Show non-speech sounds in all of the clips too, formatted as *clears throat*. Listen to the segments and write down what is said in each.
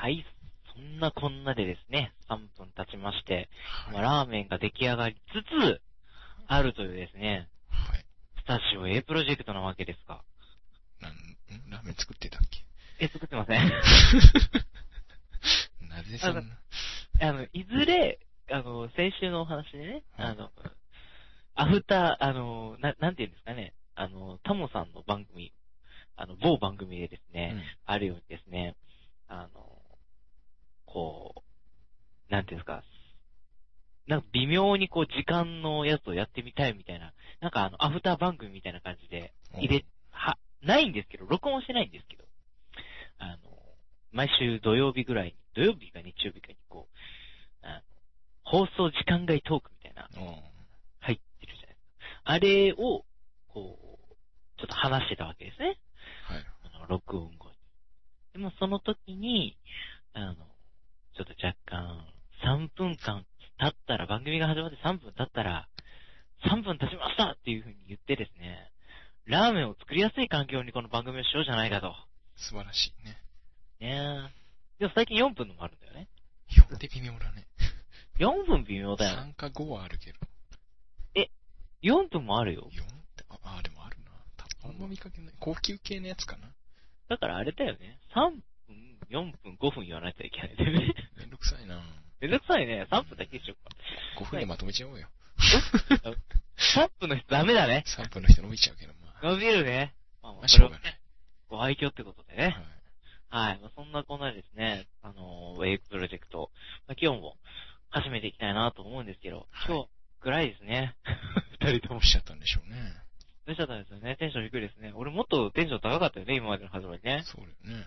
はい。そんなこんなでですね、3分経ちまして、はい。まあラーメンが出来上がりつつ、あるというですね、はい。スタジオ A プロジェクトなわけですが。なん、んラーメン作ってたっけ？え、作ってません *laughs* なぜそんな、あの、いずれ、あの、先週のお話でね、はいあの、アフター、あの、な、なんていうんですかね、あの、タモさんの番組、あの、某番組でですね、あるようにですね、あの、こう、なんていうんですか、なんか微妙にこう時間のやつをやってみたいみたいな、なんかあの、アフター番組みたいな感じでうん入れ、は、ないんですけど、録音してないんですけど、あの、毎週土曜日ぐらいに、土曜日か日曜日かにこう、あの、放送時間外トークみたいな、うん。うん入ってるじゃないですか。あれを、こう、ちょっと話してたわけですね。はい。あの、録音後に。でもその時に、あの、ちょっと若干、3分間経ったら、番組が始まって3分経ったら、3分経ちましたっていう風に言ってですね、ラーメンを作りやすい環境にこの番組をしようじゃないかと。素晴らしいね。ねえ。でも最近4分のもあるんだよね。4で微妙だね。4分微妙だよ。3か5はあるけど。4分もあるよ。4って、あ、あでもあるな。たあんま見かけない。高級系のやつかな。だからあれだよね。3分、4分、5分言わないといけないんだよね。めんどくさいな。めんどくさいね。3分だけにしようか。5分でまとめちゃおうよ。3分の人ダメだね。3分の人伸びちゃうけど、まあ。伸びるね。まあ、ままあそれをね。ご愛嬌ってことではいね。。はい。まあ、そんなこんなでですね、あのー、ウェイクプロジェクト、まあ、今日も始めていきたいなと思うんですけど、はい今日、ぐらいですね。二人とも。しちゃったんでしょうね。どうしちゃったんですよね。テンション低いですね。俺もっとテンション高かったよね、今までの始まりね。そうだよね。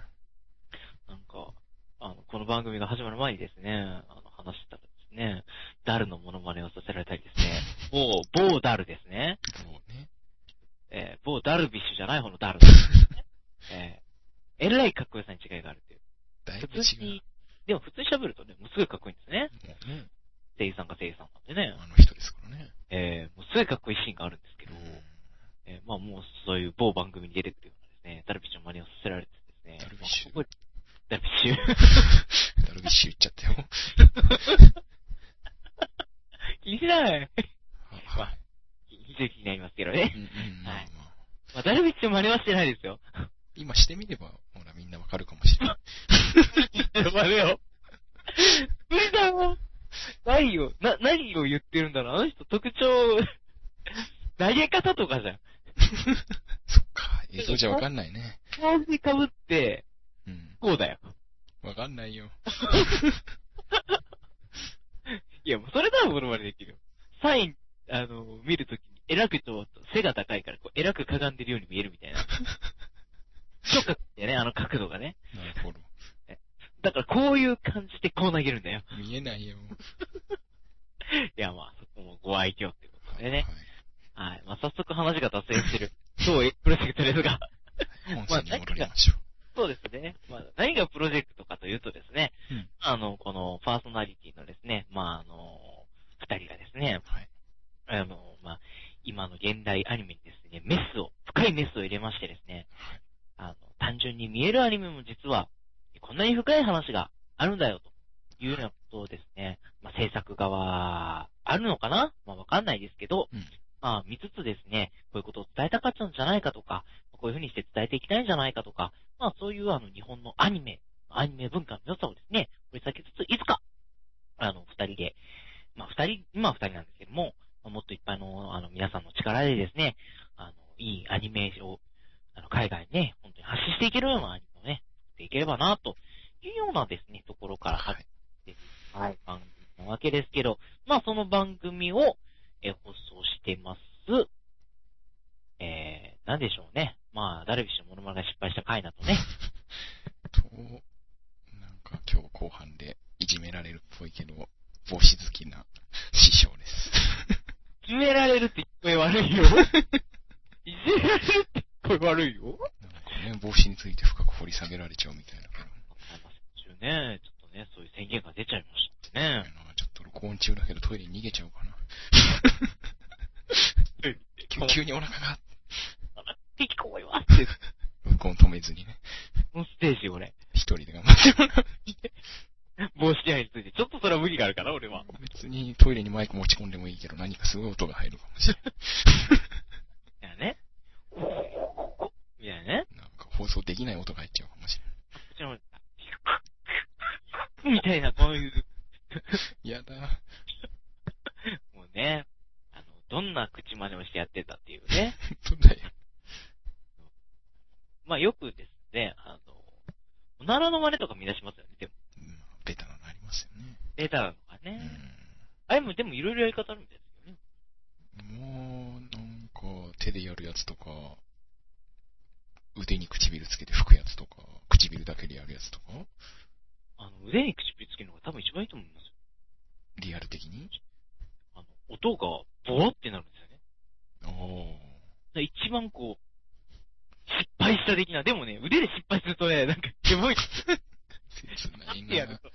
なんか、あの、この番組が始まる前にですね、あの、話してたらですね、ダルのモノマネをさせられたりですね、*laughs* 某、某ダルですね。そうね。えー某ダルビッシュじゃない方のダルですね。*laughs* えー、えらいかっこよさに違いがあるっていう。だいぶ普通違う。に、でも普通に喋るとね、もうすごいかっこいいんですね。もうね、声優さんが声優さんなんでね。あの人ですからね。えー、もうすごいかっこいいシーンがあるんですけど、うんえーまあもうそういう某番組に出てくるようなですね、ダルビッシュの真似をさせられてですね。ダルビッシュまあここダルビッシュ。ダルビッシュ言っちゃったよ。気にしない。ははい。非常に気になりますけどねう。んはいまあ。まあ、ダルビッシュ真似はしてないですよ。今してみれば、ほらみんなわかるかもしれない。やめよ。無理だよ。ないよ。な、何を言ってるんだろう。あの人特徴、投げ方とかじゃん。*laughs* そっか、映像じゃわかんないね。帽子かぶっ帽子好きな師匠です。決められるって声悪いよ。いじめられるって声 *laughs* 悪いよ。なんかね、帽子について深く掘り下げられちゃうみたいな先週ね、ちょっとね、そういう宣言が出ちゃいましたね。ちょっと録音中だけどトイレに逃げちゃおうかな。急急にお腹が、敵こいわって、*laughs* 録音止めずにね、このステージをね、一人で頑張ってもらう。*laughs* るから、俺は。別にトイレにマイク持ち込んでもいいけど、何かすごい音が入るかもしれいやね。いやね。ない。なんか放送できない音が入っちゃうかもしれない。みたいな、こういう、やだ。もうね、あの、どんな口真似をしてやってたっていうね。本当だよ。まあよくですね、あの、おならの真似とか見出しますよね、でも。うんベタなのありますよね。データなのがうね。ん。あれもでもいろいろやり方あるみたいですよね。もう、なんか、手でやるやつとか、腕に唇つけて吹くやつとか、唇だけでやるやつとか、あの、腕に唇つけるのが多分一番いいと思いますよ。リアル的に？あの、音がボロってなるんですよね。一番こう、失敗した的な、でもね、腕で失敗するとね、なんか、すごい、切ないな。*laughs* やると。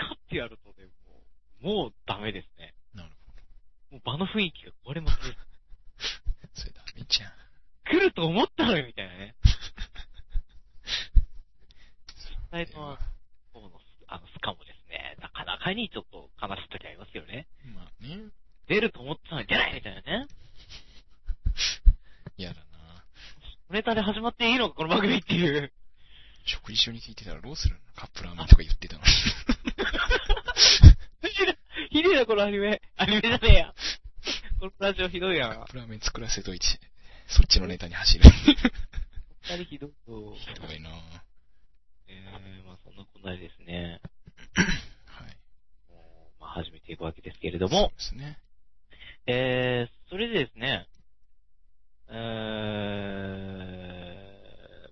カッてやるとね、もう、もうダメですね。なるほもう場の雰囲気が壊れます。*laughs* それダメじゃん。来ると思ったのよ、みたいなね。最初は、この、あの、スカもですね、なかなかにちょっと悲しい時ありますよね。まあね。出ると思ったのに出ないみたいなね。*laughs* やだな。ネタで始まっていいのか、この番組っていう。食事中に聞いてたらどうするの？カップラーメンとか言ってたのに。*laughs* ひどいな、このアニメ。アニメじゃねえや。このラジオひどいやんカッ。プラーメン作らせといて、そっちのネタに走る。二人ひどいと。ひどいなえー、まあそんなこんなでですね、*coughs* はい。もうまあ始めていくわけですけれどそうも、ですね。えー、それでですね、え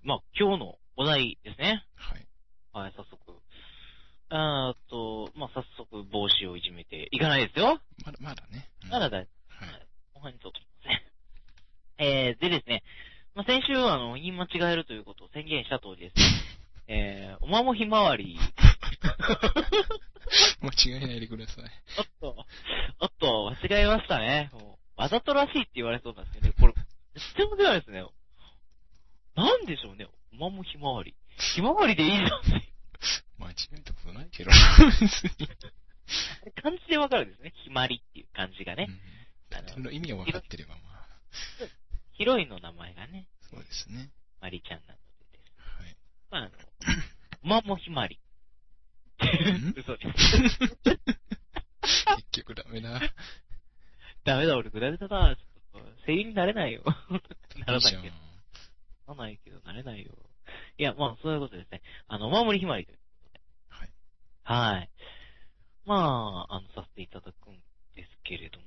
ー、まあ今日のお題ですね。はい。はい、早速。あーっと、まあ早速帽子をいじめていかないですよ。まだ、まだね。うんまだだ、はい。後半にちょっとすいません。えー、でですね、まあ、先週あの、言い間違えるということを宣言した通りですね、*laughs* えー、おまもひまわり、*laughs* 間違えないでください。おっと、おっと、間違えましたね。わざとらしいって言われそうなんですけどね、これ、絶対もではですね。なんでしょうね、おまもひまわり。ひまわりでいいじゃんって。間違えたことないけど。別に。漢字でわかるんですね。ひまりっていう漢字がね。うんその意味が分かってればまあ、ヒロインの名前がね、そうですね。まりちゃんなのでです。はい。まあ、あの、おまもひまり。ん？嘘です。結局ダメだ。ダメだ、俺、グダグダだ。声優になれないよ。*laughs* ならないけど。ないけど、なれないよ。いや、まあ、そういうことですね。あの、お守りひまりということで。はい。はい。まあ、あの、させていただくんですけれども。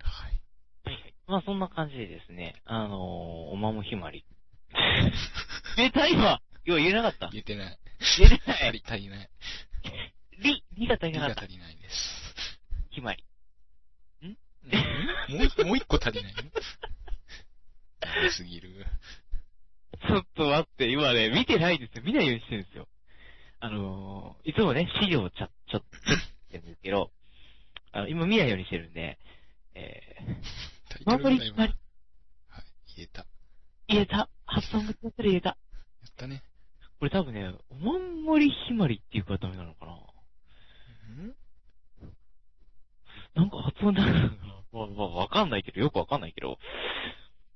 はい。はいはい。まあ、そんな感じでですね、あのー、おまもひまり。言 *laughs* えた今今言えなかった言えてない。言えてない足り、足りない。り、りが足り理なかった。が足りないです。ひまり。ん？もう一、もう一個足りないの？*laughs* すぎる。ちょっと待って、今ね、見てないんですよ。見ないようにしてるんですよ。あのー、いつもね、資料をちゃ、ちょっと、ってるんですけど、あの、今見ないようにしてるんで、えー、守りひまりは。、はい。言えた。や言えた？発音がちょっと言えた。ったね。これ多分ね、お守りひまりっていうからダメなのかなん？なんか発音だな。まあ、まあ、わかんないけど、よくわかんないけど、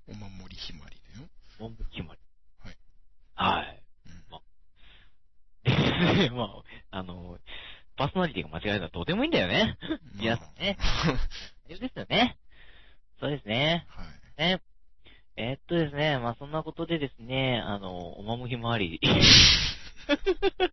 お守りひまりだよ。お守りひまり。はい。まあ、*laughs* あ、あの、パーソナリティが間違えたらどうでもいいんだよね。皆さんね。大丈夫ですよね。そうですね。はい。ね。えーっとですね、まあそんなことでですね、あの、おまむひまわり。*laughs*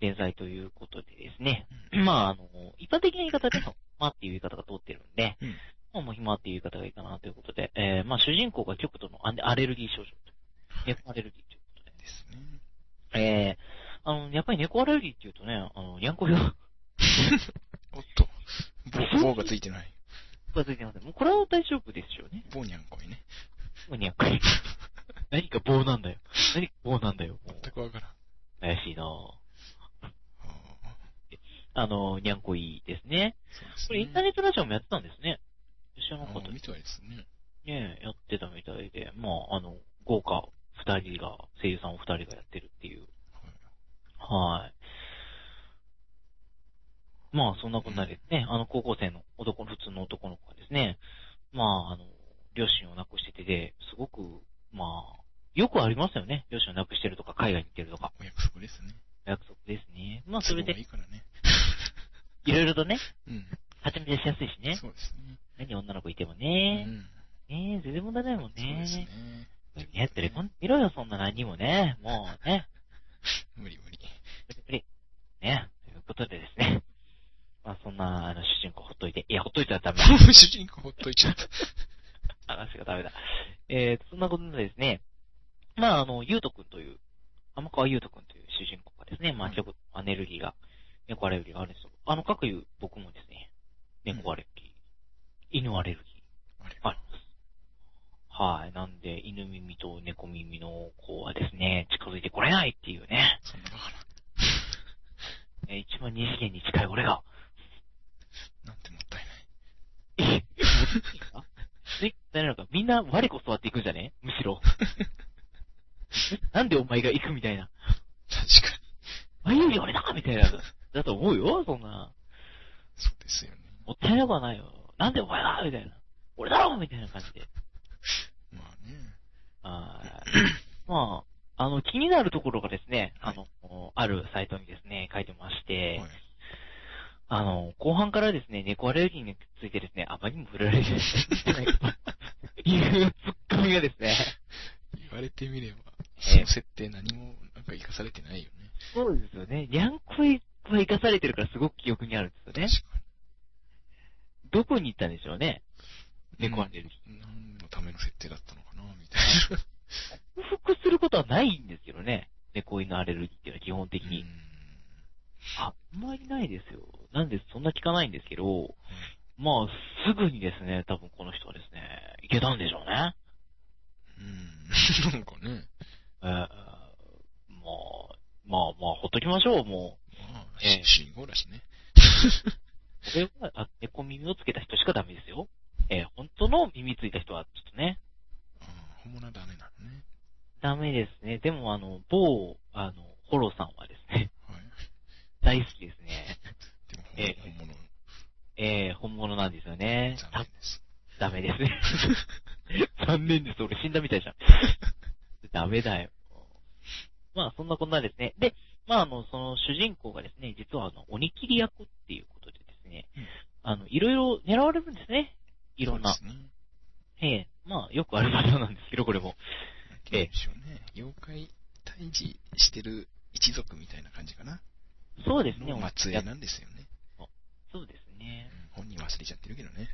連載ということでですね、まあ、あの、一般的な言い方での、まあっていう言い方が通ってるんで、うんまあ、もう暇っていう言い方がいいかなということで、えーまあ、主人公が極度のアアレルギー症状と、猫アレルギーということで、ですね。えー、あの、やっぱり猫アレルギーっていうとね、あの、にゃんこ用おっと。棒、棒がついてない。がついてますもうこれは大丈夫ですよね。棒にゃんこいね。もうにゃんこい。何か棒なんだよ。何か棒なんだよ。全くわからん。怪しいなぁああの、にゃんこいですね。ーそうですね。これインターネットラジオもやってたんですね。知らなかったみたいですね。ねやってたみたいで、まあ、あの、豪華二人が、声優さんお二人がやってるっていう。はいはい。まあ、そんなこんなですね、あの、高校生の男の、普通の男の子がですね、まあ、あの、両親を亡くしててで、すごく、まあ、よくありますよね。両親を亡くしてるとか、海外に行ってるとか。お約束ですね。お約束ですね。まあ、それで都合がい、いからね。いろいろとね、うん。始め出しやすいしね。そうですね。何女の子いてもうね。ん。ね全然問題ないもんそうですねね。。ねってれこん、見ろよ、そんな何にもね。もうね。*laughs* 無理無理。無理無理。ね。ということでですね。まあそんな、あの、主人公ほっといて。いや、ほっといたらダメだ。*laughs* 主人公ほっといちゃった。*laughs* 話がダメだ。えーと、そんなことでですね。まああの、ゆうとくんという、天川ゆうとくんという主人公がですね、まあ、っとアレルギーが、猫アレルギーがあるんですよ。あの、各いう僕もですね、猫アレルギー、犬アレルギー、あります。はい。なんで、犬耳と猫耳の子はですね、近づいてこれないっていうね。そんなバカな。え *laughs* ー一番二次元に近い俺が。なんてもったいない。え、もういいかえ、誰なのか、みんな我こそはっていくんじゃね？むしろ。*laughs* なんでお前が行くみたいな。確かに。前より俺だみたいな。だと思うよ、そんな。そうですよね。もったいなくはないよ。なんでお前だみたいな。俺だろみたいな感じで。*laughs* まあね。あーまあ、あの、気になるところがですね、あの、あるサイトにですね、書いてまして、はい。あの、後半からですね、猫アレルギーについてですね、あまりにも触れられてないと *laughs* いうツッコミがですね、言われてみれば、えその設定何もなんか活かされてないよね。そうですよね。にゃんこいは生かされてるからすごく記憶にあるんですよね。確かどこに行ったんでしょうね。に。猫アレルギー。何のための設定だったのかなみたいな。ー。克服することはないんですけどね。猫犬アレルギーっていうのは基本的に。あんまりないですよ。なんでそんな聞かないんですけど、まあ、すぐにですね、多分この人はですね、いけたんでしょうね。うん。うん。なんかね。えー、まあ、まあまあ、ほっときましょう、もまあ、ええ主人公だしね。これは、あ猫耳をつけた人しかダメですよ。えー、本当の耳ついた人はちょっとね、ああ本物はダメなのね。ダメですね。でもあの、某、あの、ホロさんはですね、はい。大好きですね。でもええ本物、えー、本物なんですよね。残念です。ダメですね。残念です。俺死んだみたいじゃん。ダメだよ。まあ、そんなこんなですね。で、まあ、あの、その主人公がですね、実はあの、鬼切り役っていうことでですね、うんあの、いろいろ狙われるんですね。いろんな。そうですね。ええまあ、よくあるパターンなんですけど、これも。ていうんでしょうね。妖怪退治してる一族みたいな感じかな。そうですね。の末裔なんですよね。そうですね。うん本人忘れちゃってるけどね。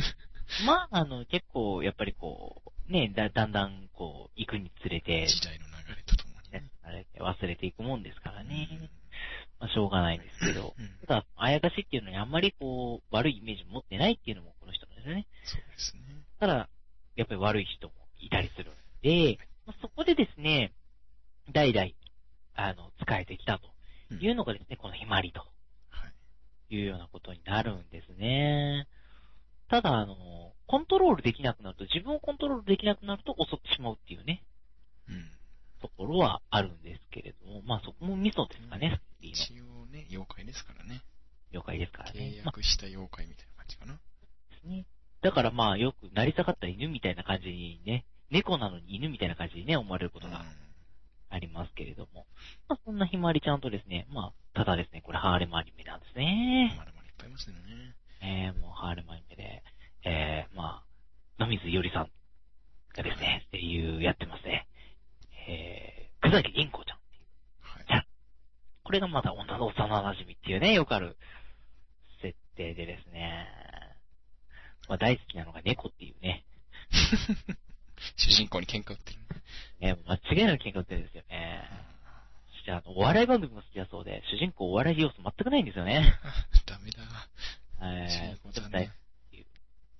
*laughs* まあ、あの、結構、やっぱりこう、ね、だ、だんだん、こう、行くにつれて、時代の流。あれ忘れていくもんですからね。うんまあ、しょうがないんですけど。うんただ、あやかしっていうのにあんまりこう、悪いイメージ持ってないっていうのもこの人なんですよね。そうですね。ただ、やっぱり悪い人もいたりするんで、まあそこでですね、代々、あの、使えてきたとうんいうのがですね、このひまりとはい。いうようなことになるんですね。ただ、あの、コントロールできなくなると、自分をコントロールできなくなると襲ってしまうっていうね、うん。ところはあるんですけれども、まあそこもミソですかね、スピーの一応ね、妖怪ですからね。了解ですからね契。まあ約した妖怪みたいな感じかな。ですね。だからまあよく成り下がった犬みたいな感じにね、猫なのに犬みたいな感じにね、思われることがありますけれども。まあそんなひまわりちゃんとですね、まあ、ただですね、これハーレムアニメなんですうん。ね。まだまだいっぱいいますよね。えー、もうハーレムアニメで、えー、まあ、野水よりさんがですね、っていうやってますね。えー、草木銀行ちゃんっていう。はい。これがまた女の幼馴染っていうね、よくある設定でですね。まあ大好きなのが猫っていうね。*laughs* 主人公に喧嘩売ってるね。ね、間違いなく喧嘩売ってるんですよね。そしてあの、お笑い番組も好きだそうで、主人公お笑い要素全くないんですよね。*laughs* ダメだ。え主人ー、公残念でも大好。き。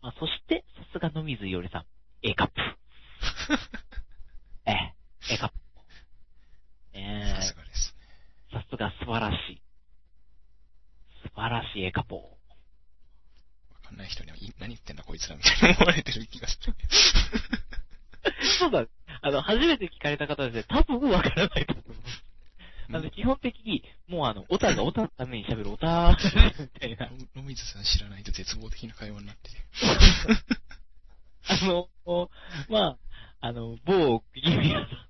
まあ、そして、さすが野水いおりさん、A カップ。*laughs* ええ、カップ。えさすがですさすが素晴らしい。素晴らしいカップ。わかんない人には、い何言ってんだこいつらみたいな思われてる気がする。そうだ、あの、初めて聞かれた方ですね、多分わからないと思います。あの、基本的に、もうあの、オタがオタのために喋るオタみたいな。野水さん知らないと絶望的な会話になってて。*laughs* あの、まあ、あの、某ギミラさんと、一緒にね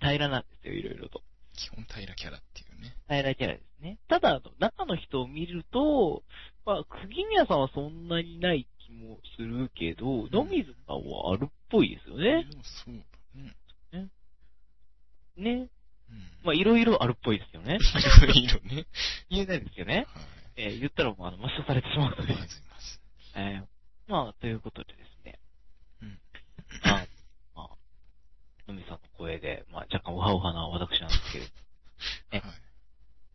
平らなんですよ、いろいろと。基本平らキャラっていうね。平らキャラですね。ただ、中の人を見ると、まあ、釘宮さんはそんなにない気もするけど、野水さんはあるっぽいですよね。そうだね。ね。うん。まあ、いろいろあるっぽいですよね。いろいろね。言えないですよね。はい。えー言ったらもう、あの、抹消されてしまうので。まずいます。えーまあ、ということでですね。うん。あ、のみさんの声で、まあ、若干ウハウハな私なんですけれど、*laughs* えはい。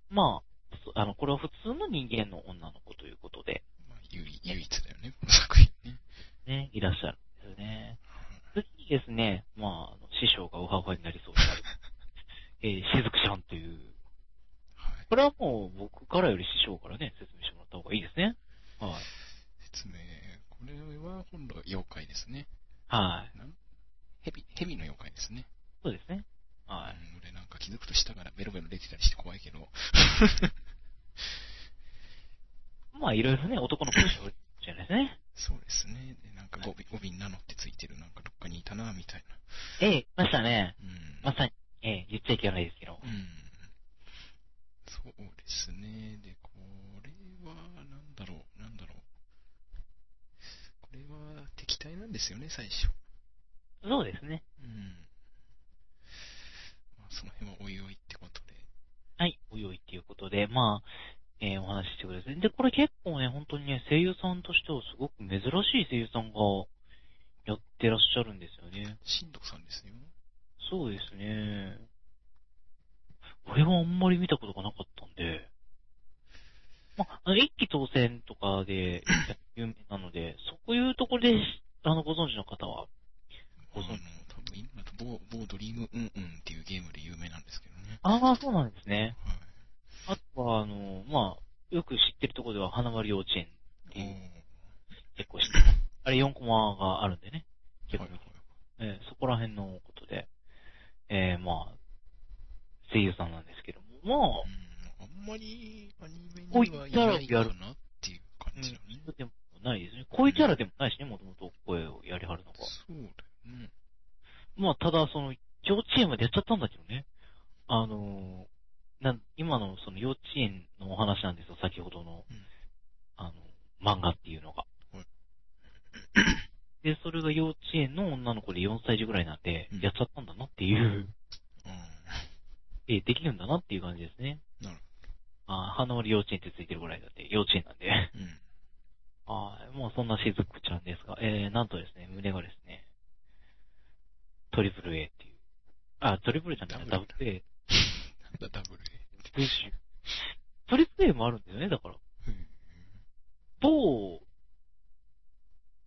まあ、そあの、これは普通の人間の女の子ということで、まあ、唯一だよね、この作品ね。ね、いらっしゃるんですよね。次にですね、まあ、あの師匠がウハウハになりそうになる、*laughs* えー、しずくちゃんという、はい。これはもう僕からより師匠からね、説明してもらった方がいいですね。はい。説明。これは今度妖怪ですね。はですね。そうですね。はい。うん俺なんか気づくと下からベロベロ出てたりして怖いけど。*laughs* まあ、いろいろね、男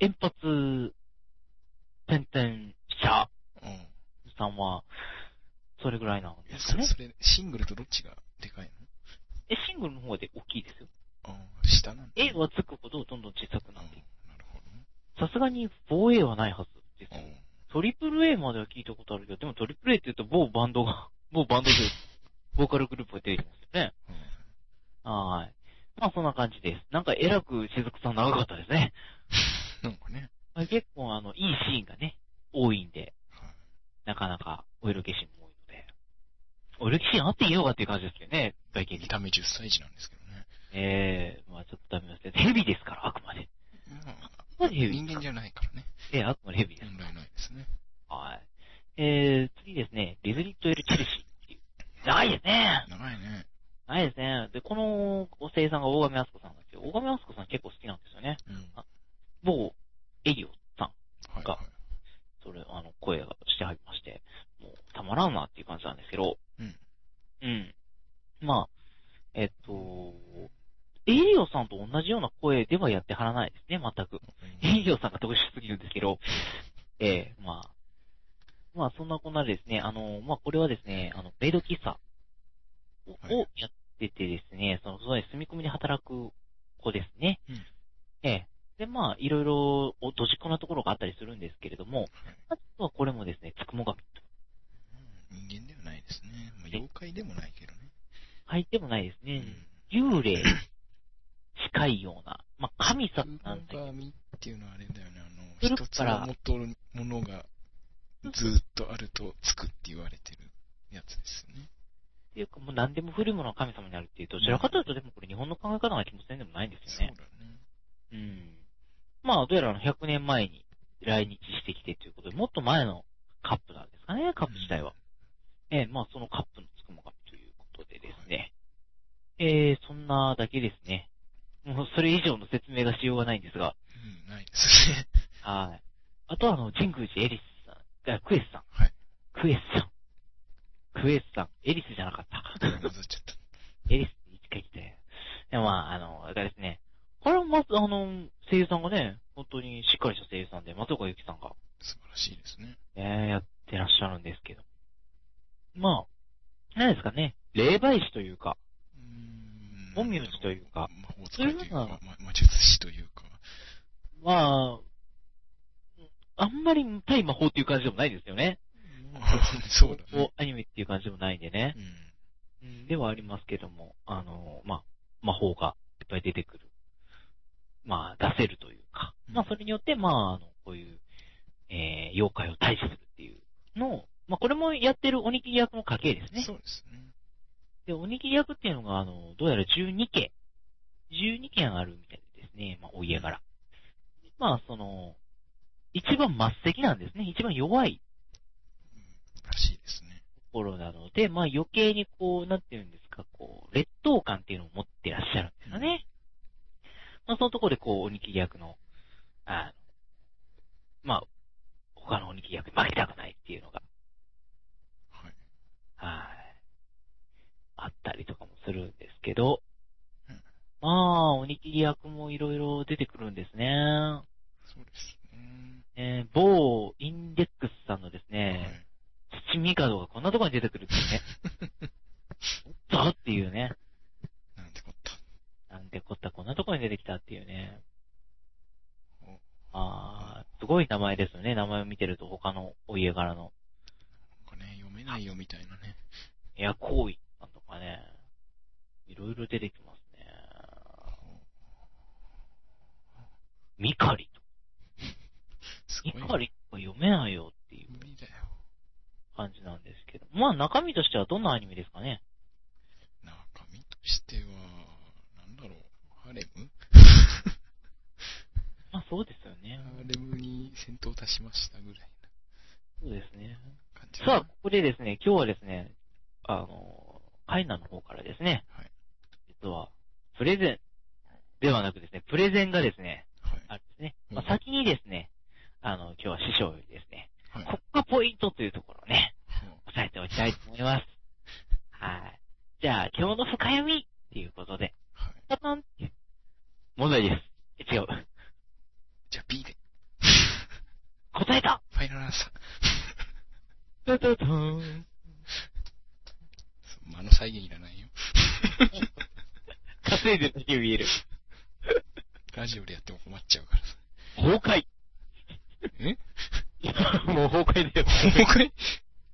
円発、点々車うん。さんは、それぐらいなんいや、ですかね。そそれ、シングルとどっちがでかいの？え、シングルの方で大きいですよ。ああ、下なんだ。A はつくほどどんどん小さくなうんって。なるほどね。さすがに 4A はないはずですよ。うん。トリプル A までは聞いたことあるけど、でもトリプル A って言うと某バンドが、某バンドで、*laughs* ボーカルグループが出てきますよね。はーい。まあそんな感じです。なんかえらくしずくさん長かったですね。結構あの、いいシーンがね、多いんで、はい。なかなかお色気シーンも多いので。お色気シーンあっていいのかっていう感じですけどね、外見に。見た目10歳児なんですけどね。ええまあちょっとダメですけど、ヘビですから、あくまで。まあまあヘビ人間じゃないからね。ええあくまでヘビです。問題ないですね。はい。えー、次ですね、リズリット・エル・チェルシーっていう。長いですね。長いね。長いですね。で、この声優さんが大神敦子さんなんですけど、大神敦子さん結構好きなんですよね。うん。は某エリオさん、い、がはい。それ、あの、声がしてはりまして、もう、たまらんなっていう感じなんですけど、うん。うん。まあ、えっと、エリオさんと同じような声ではやってはらないですね、全く。エリオさんが特殊すぎるんですけど、ええまあ。まあ、そんなこんなでですね、あの、まあ、これはですね、あの、メイド喫茶をはいをやっててですね、その、その住み込みで働く子ですね。うんええで、まあ、いろいろ、お、どじっこなところがあったりするんですけれども、はいあとはこれもですね、つくも神と。うん人間ではないですね。まあ、妖怪でもないけどね。入ってもないですね。うん。幽霊、近いような、まあ、神様なんだけど、神っていうのはあれだよね。あの、古一つくからを持っとるものがずっとあるとつくって言われてるやつですよね。っていうかもう何でも古いものが神様になるっていう、どちらかというとでもこれ日本の考え方な気もせんでもないんですよね。そうだね。うん。まあ、どうやらあの100年前に来日してきてということで、もっと前のカップなんですかね、カップ自体は。ええまあそのカップのつくも神ということでですね。えー、そんなだけですね。もうそれ以上の説明がしようがないんですが、うん、ないですね。はい。あとはあの、神宮寺エリスさん、あクエスさん、はい。クエスさん、クエスさん、エリスじゃなかった。混ざっちゃった。エリスって一回来て。でもまあ、あの、あれですね。これはまず、あの、声優さんがね、本当にしっかりした声優さんで、松岡由紀さんが、素晴らしいですね。えー、やってらっしゃるんですけど。まあ、何ですかね、霊媒師というか、うーん。陰陽師というか魔法使いというかま魔術師というか。まあ、あんまり対魔法っていう感じでもないですよね。そうだね。アニメっていう感じでもないんでね。うん。うんではありますけども、あの、まあ、魔法がいっぱい出てくる。まあ、出せるというか。うんまあ、それによって、まあ、あの、こういう、えー、妖怪を退治するっていうのを、まあ、これもやってるおにぎり役の家系ですね。そうですね。で、おにぎり役っていうのが、あの、どうやら12件、12件あるみたいでですね、まあ、お家柄。まあ、その、一番末席なんですね。一番弱いらしいですね。ところなので、まあ余計にこう、なんていうんですか、こう、劣等感っていうのを持ってらっしゃるんですよね。まあそのところでこう、おにぎり役の、あの、まあ、他のおにぎり役に負けたくないっていうのが、はい。はい。あったりとかもするんですけどうん、まあ、おにぎり役もいろいろ出てくるんですね。そうですね。えー某インデックスさんのですはね、い。七味角がこんなところに出てくるっていうね。*laughs* おっとっていうね。なんてこった。なんでこったこんなところに出てきたっていうね。おあー、すごい名前ですよね。名前を見てると他のお家柄の。なんかね、読めないよみたいなね。エア行為さんとかね。いろいろ出てきますね。ミカリと。すごい。ミカリが読めないよっていう。感じなんですけど。まあ中身としてはどんなアニメですかね？中身としては、なんだろう、ハレム？*laughs* まあそうですよね。ハーレムに潜と足しましたぐらいそうですね。さあ、ここでですね、今日はですね、あの、カイナの方からですね、はい。実は、プレゼンではなくですね、プレゼンがですね、はい。あですね。うんまあ、先にですね、あの、今日は師匠よりですね、はい。ここがポイントというところをね、は押さえておきたいと思います。はい。じゃあ、今日の深読みっていうことで、はい。パタンって、問題です。え違う。じゃあ B で。答えたファイナルアンサー。タタターン間の再現いらないよ。*laughs* 稼いでるだけ見える。ラジオでやっても困っちゃうからさ。崩壊。え？い *laughs* やもう崩壊だよ。崩壊？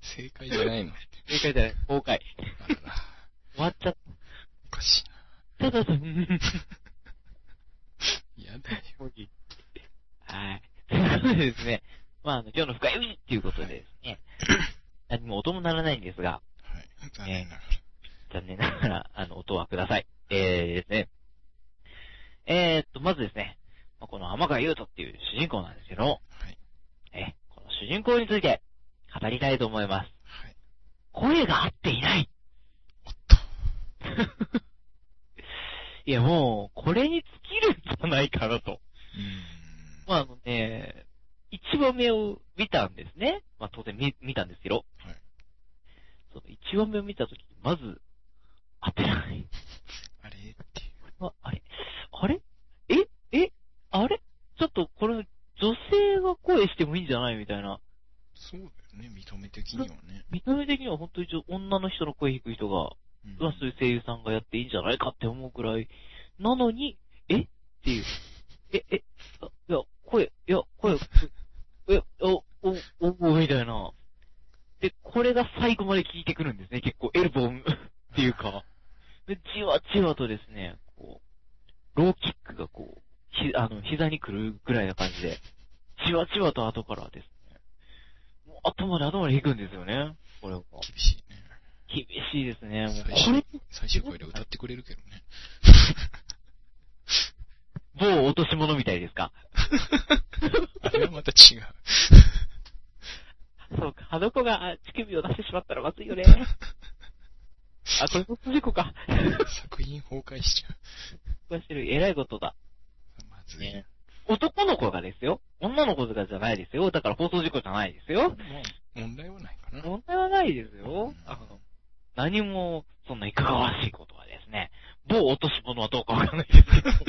正解じゃないの正解じゃない。崩壊。あらら。終わっちゃっおかしいた。タタタン。な。やだよ。はい。ということでですね、まあ、あの、今日の深読みっていうことでですね、*coughs* 何も音も鳴らないんですが、はい。残念ながら。残念ながら、あの、音はください。えーですね。えーっと、まずですね、まあこの天川優斗っていう主人公なんですけども、はい。え、この主人公について語りたいと思います。はい。声が合っていない。おっと。*laughs* いや、もう、これに尽きるんじゃないかなと。うーん。まあ、あのね、一話目を見たんですね。まあ、当然見、見たんですけど、はい。その一話目を見たときに、まず、当てない。*laughs* あれ？っていう。ああれ？あれ？ええあれ？ちょっと、これ、女性が声してもいいんじゃない？みたいな。そうだよね。見た目的にはね。見た目的には本当に女の人の声低い人が、うんはそういう声優さんがやっていいんじゃないかって思うくらい、なのに、え？っていう。え、え、あいや、声、いや、声、え、お、お、お、お、みたいな。で、これが最後まで効いてくるんですね。結構、エルボンっていうか。で、じわじわとですね、こう、ローキックがこう、ひ、あの、膝に来るぐらいな感じで、じわじわと後からですね、もう後まで後まで引くんですよね。これが。厳しいね。厳しいですね。もう、最これ初、最終回で歌ってくれるけどね。某落とし物みたいですか？*laughs* あれはまた違う。*laughs* そうか、ハドコがあ乳首を出してしまったらまずいよね。*laughs* あ、これ放送事故か。作品崩壊しちゃこうしてる、偉いことだ。ね。男の子がですよ。女の子とかじゃないですよ。だから放送事故じゃないですよ。まあ、問題はないかな。問題はないですよ。あの、何も、そんないかがわしいことはですね、某落とし物はどうかわかんないですけど。*laughs*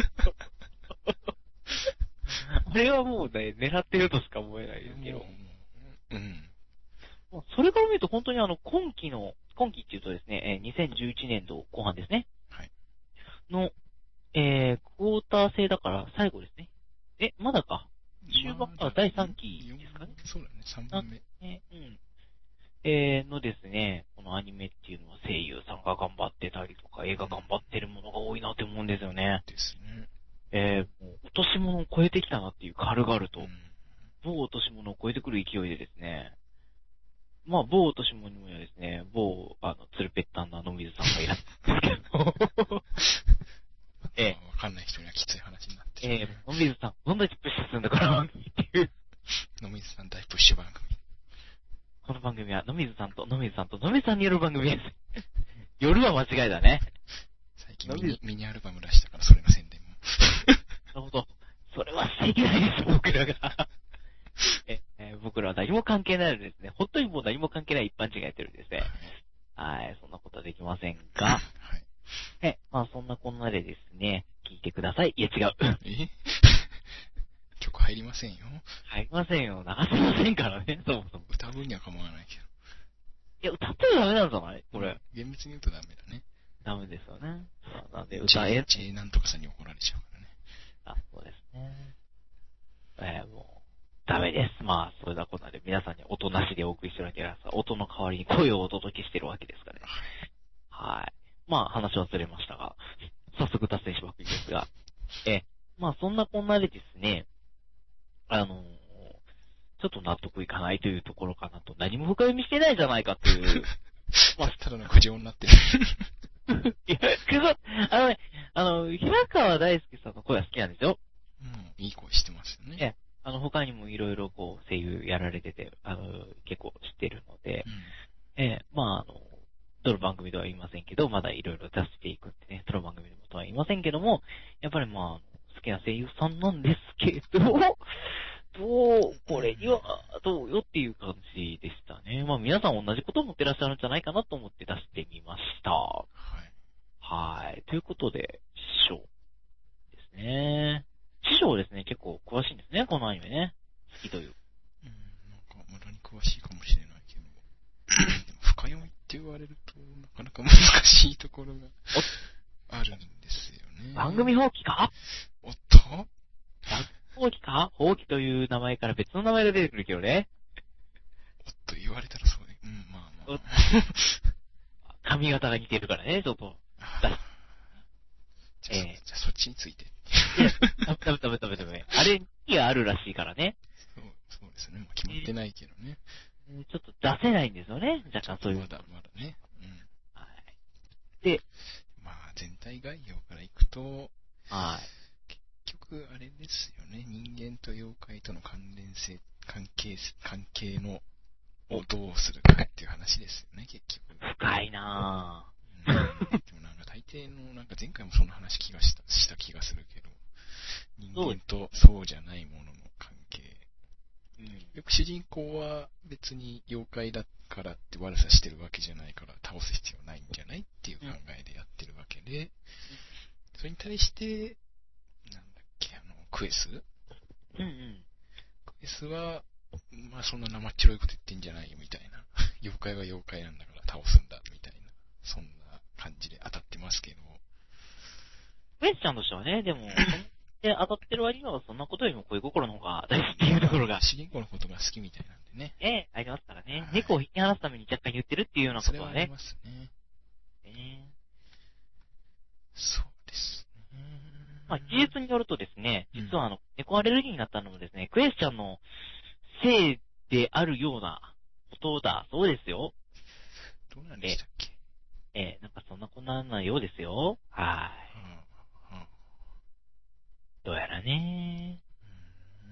あれはもうね、狙ってるとしか思えないですけど。もううん。まあそれから見ると本当にあの、今期の、今期っていうとですね、えー2011年度後半ですね。はい。の、えー、クォーター制だから最後ですね。え、まだか。終盤から第三期ですかね四そうだね、3番目。ね、うん。えー、のですね、このアニメっていうのは声優さんが頑張ってたりとか、映画頑張ってるものが多いなって思うんですよね。ですね。えー、もう落とし物を超えてきたなっていう軽々と、うん某落とし物を超えてくる勢いでですね、まあ、某落とし物にはですね、某、あの、ツルペッタンの野水さんがいらっしゃるんですけど、*laughs* ええまあわかんない人にはきつい話になってるえー、野水さん、どんだけプッシュするんだ、この番組っていう。野水さん大プッシュ番組。この番組は野水さんと野水さんと野水さんによる番組です。夜は間違いだね。最近ミニミニアルバム出したから、それの宣伝も。なるほど。それはしちゃいけないです、僕らが。ええー僕らは何も関係ないのですね。本当にもう何も関係ない一般人がやってるんですね。はい、そんなことはできませんが、はい。え、まあそんなこんなでですね、聞いてください。いや違う。え？*laughs* 曲入りませんよ。入りませんよ。流せませんからね、そもそも。歌う分には構わないけど。いや、歌ってもダメなんじゃない？これ。厳密に言うとダメだね。ダメですよね。そうなんで、歌え、J なんとかさんに怒られちゃうからね。あ、そうですね。えーもう、ダメです。まあ、それだこんなで皆さんに音なしでお送りしてるわけですが、音の代わりに声をお届けしてるわけですからね。はい。まあ、話はずれましたが、早速達成しまくりですが、*laughs* え、まあ、そんなこんなでですね、あのーちょっと納得いかないというところかなと、何も深読みしてないじゃないかっていう、*laughs* まあただの苦情になってる。*laughs* いや、くそ、あのね、あの、平川大輔さんの声は好きなんですよ。うん、いい声してますよね。あの、他にもいろいろこう、声優やられてて、あの、結構知ってるので、ええまあ、あの、どの番組では言いませんけど、まだいろいろ出していくってね、どの番組でもとは言いませんけども、やっぱりまあ、好きな声優さんなんですけど、*laughs* どう、これには、どうよっていう感じでしたね。まあ皆さん同じことを思ってらっしゃるんじゃないかなと思って出してみました。はい。はい。ということで、師匠ですね。師匠ですね、結構詳しいんですね、このアニメね。好きという。うん、なんか無駄に詳しいかもしれないけど、*clears throat* 深読みって言われるかなか難しいところがあるんですよね。番組放棄か？おっと？放棄か？放棄という名前から別の名前が出てくるけどね。おっと言われたらそうね。うん、まあまおあ。髪型が似てるからね、ちょっと。じゃあ、ええじゃあそっちについて。ダメダメダメダメ。あれ、にはあるらしいからね。そうそうですね。まあ、決まってないけどね。ちょっと出せないんですよね、若干そういうの。まだまだね。うん。はい。まあ、全体概要からいくと、はい。結局、あれですよね。人間と妖怪との関連性、関係、関係の、をどうするかっていう話ですよね、結局。深いなうん、でもなんか大抵の、なんか前回もそんな話気がした、した気がするけど、人間とそうじゃないものの関係。ぁ。うん。よく主人公は別に妖怪だからって悪さしてるわけじゃないから倒す必要ないんじゃないっていう考えでやってるわけで、それに対して、なんだっけ、あの、クエス？うんうん。クエスは、まあそんな生っ白いこと言ってんじゃないよみたいな。*laughs* 妖怪は妖怪なんだから倒すんだみたいな。そんな感じで当たってますけど。ウェスちゃんとしてはね、でも、*laughs* で当たってる割にはそんなことよりも恋心の方が大事っていうところが、*laughs* 主人公のことが好きみたいね。ええ、ありますからねは。い猫を引き離すために若干言ってるっていうようなこそれとはね。はありますね。ねそうですね。まあ、事実によるとですね、うん実はあの、猫アレルギーになったのもですね、クエスちゃんのせいであるようなことだそうですよ。どうなんでしたっけ？ええ、なんかそんなこんななようですよ。はい。はあはあどうやらね。うーん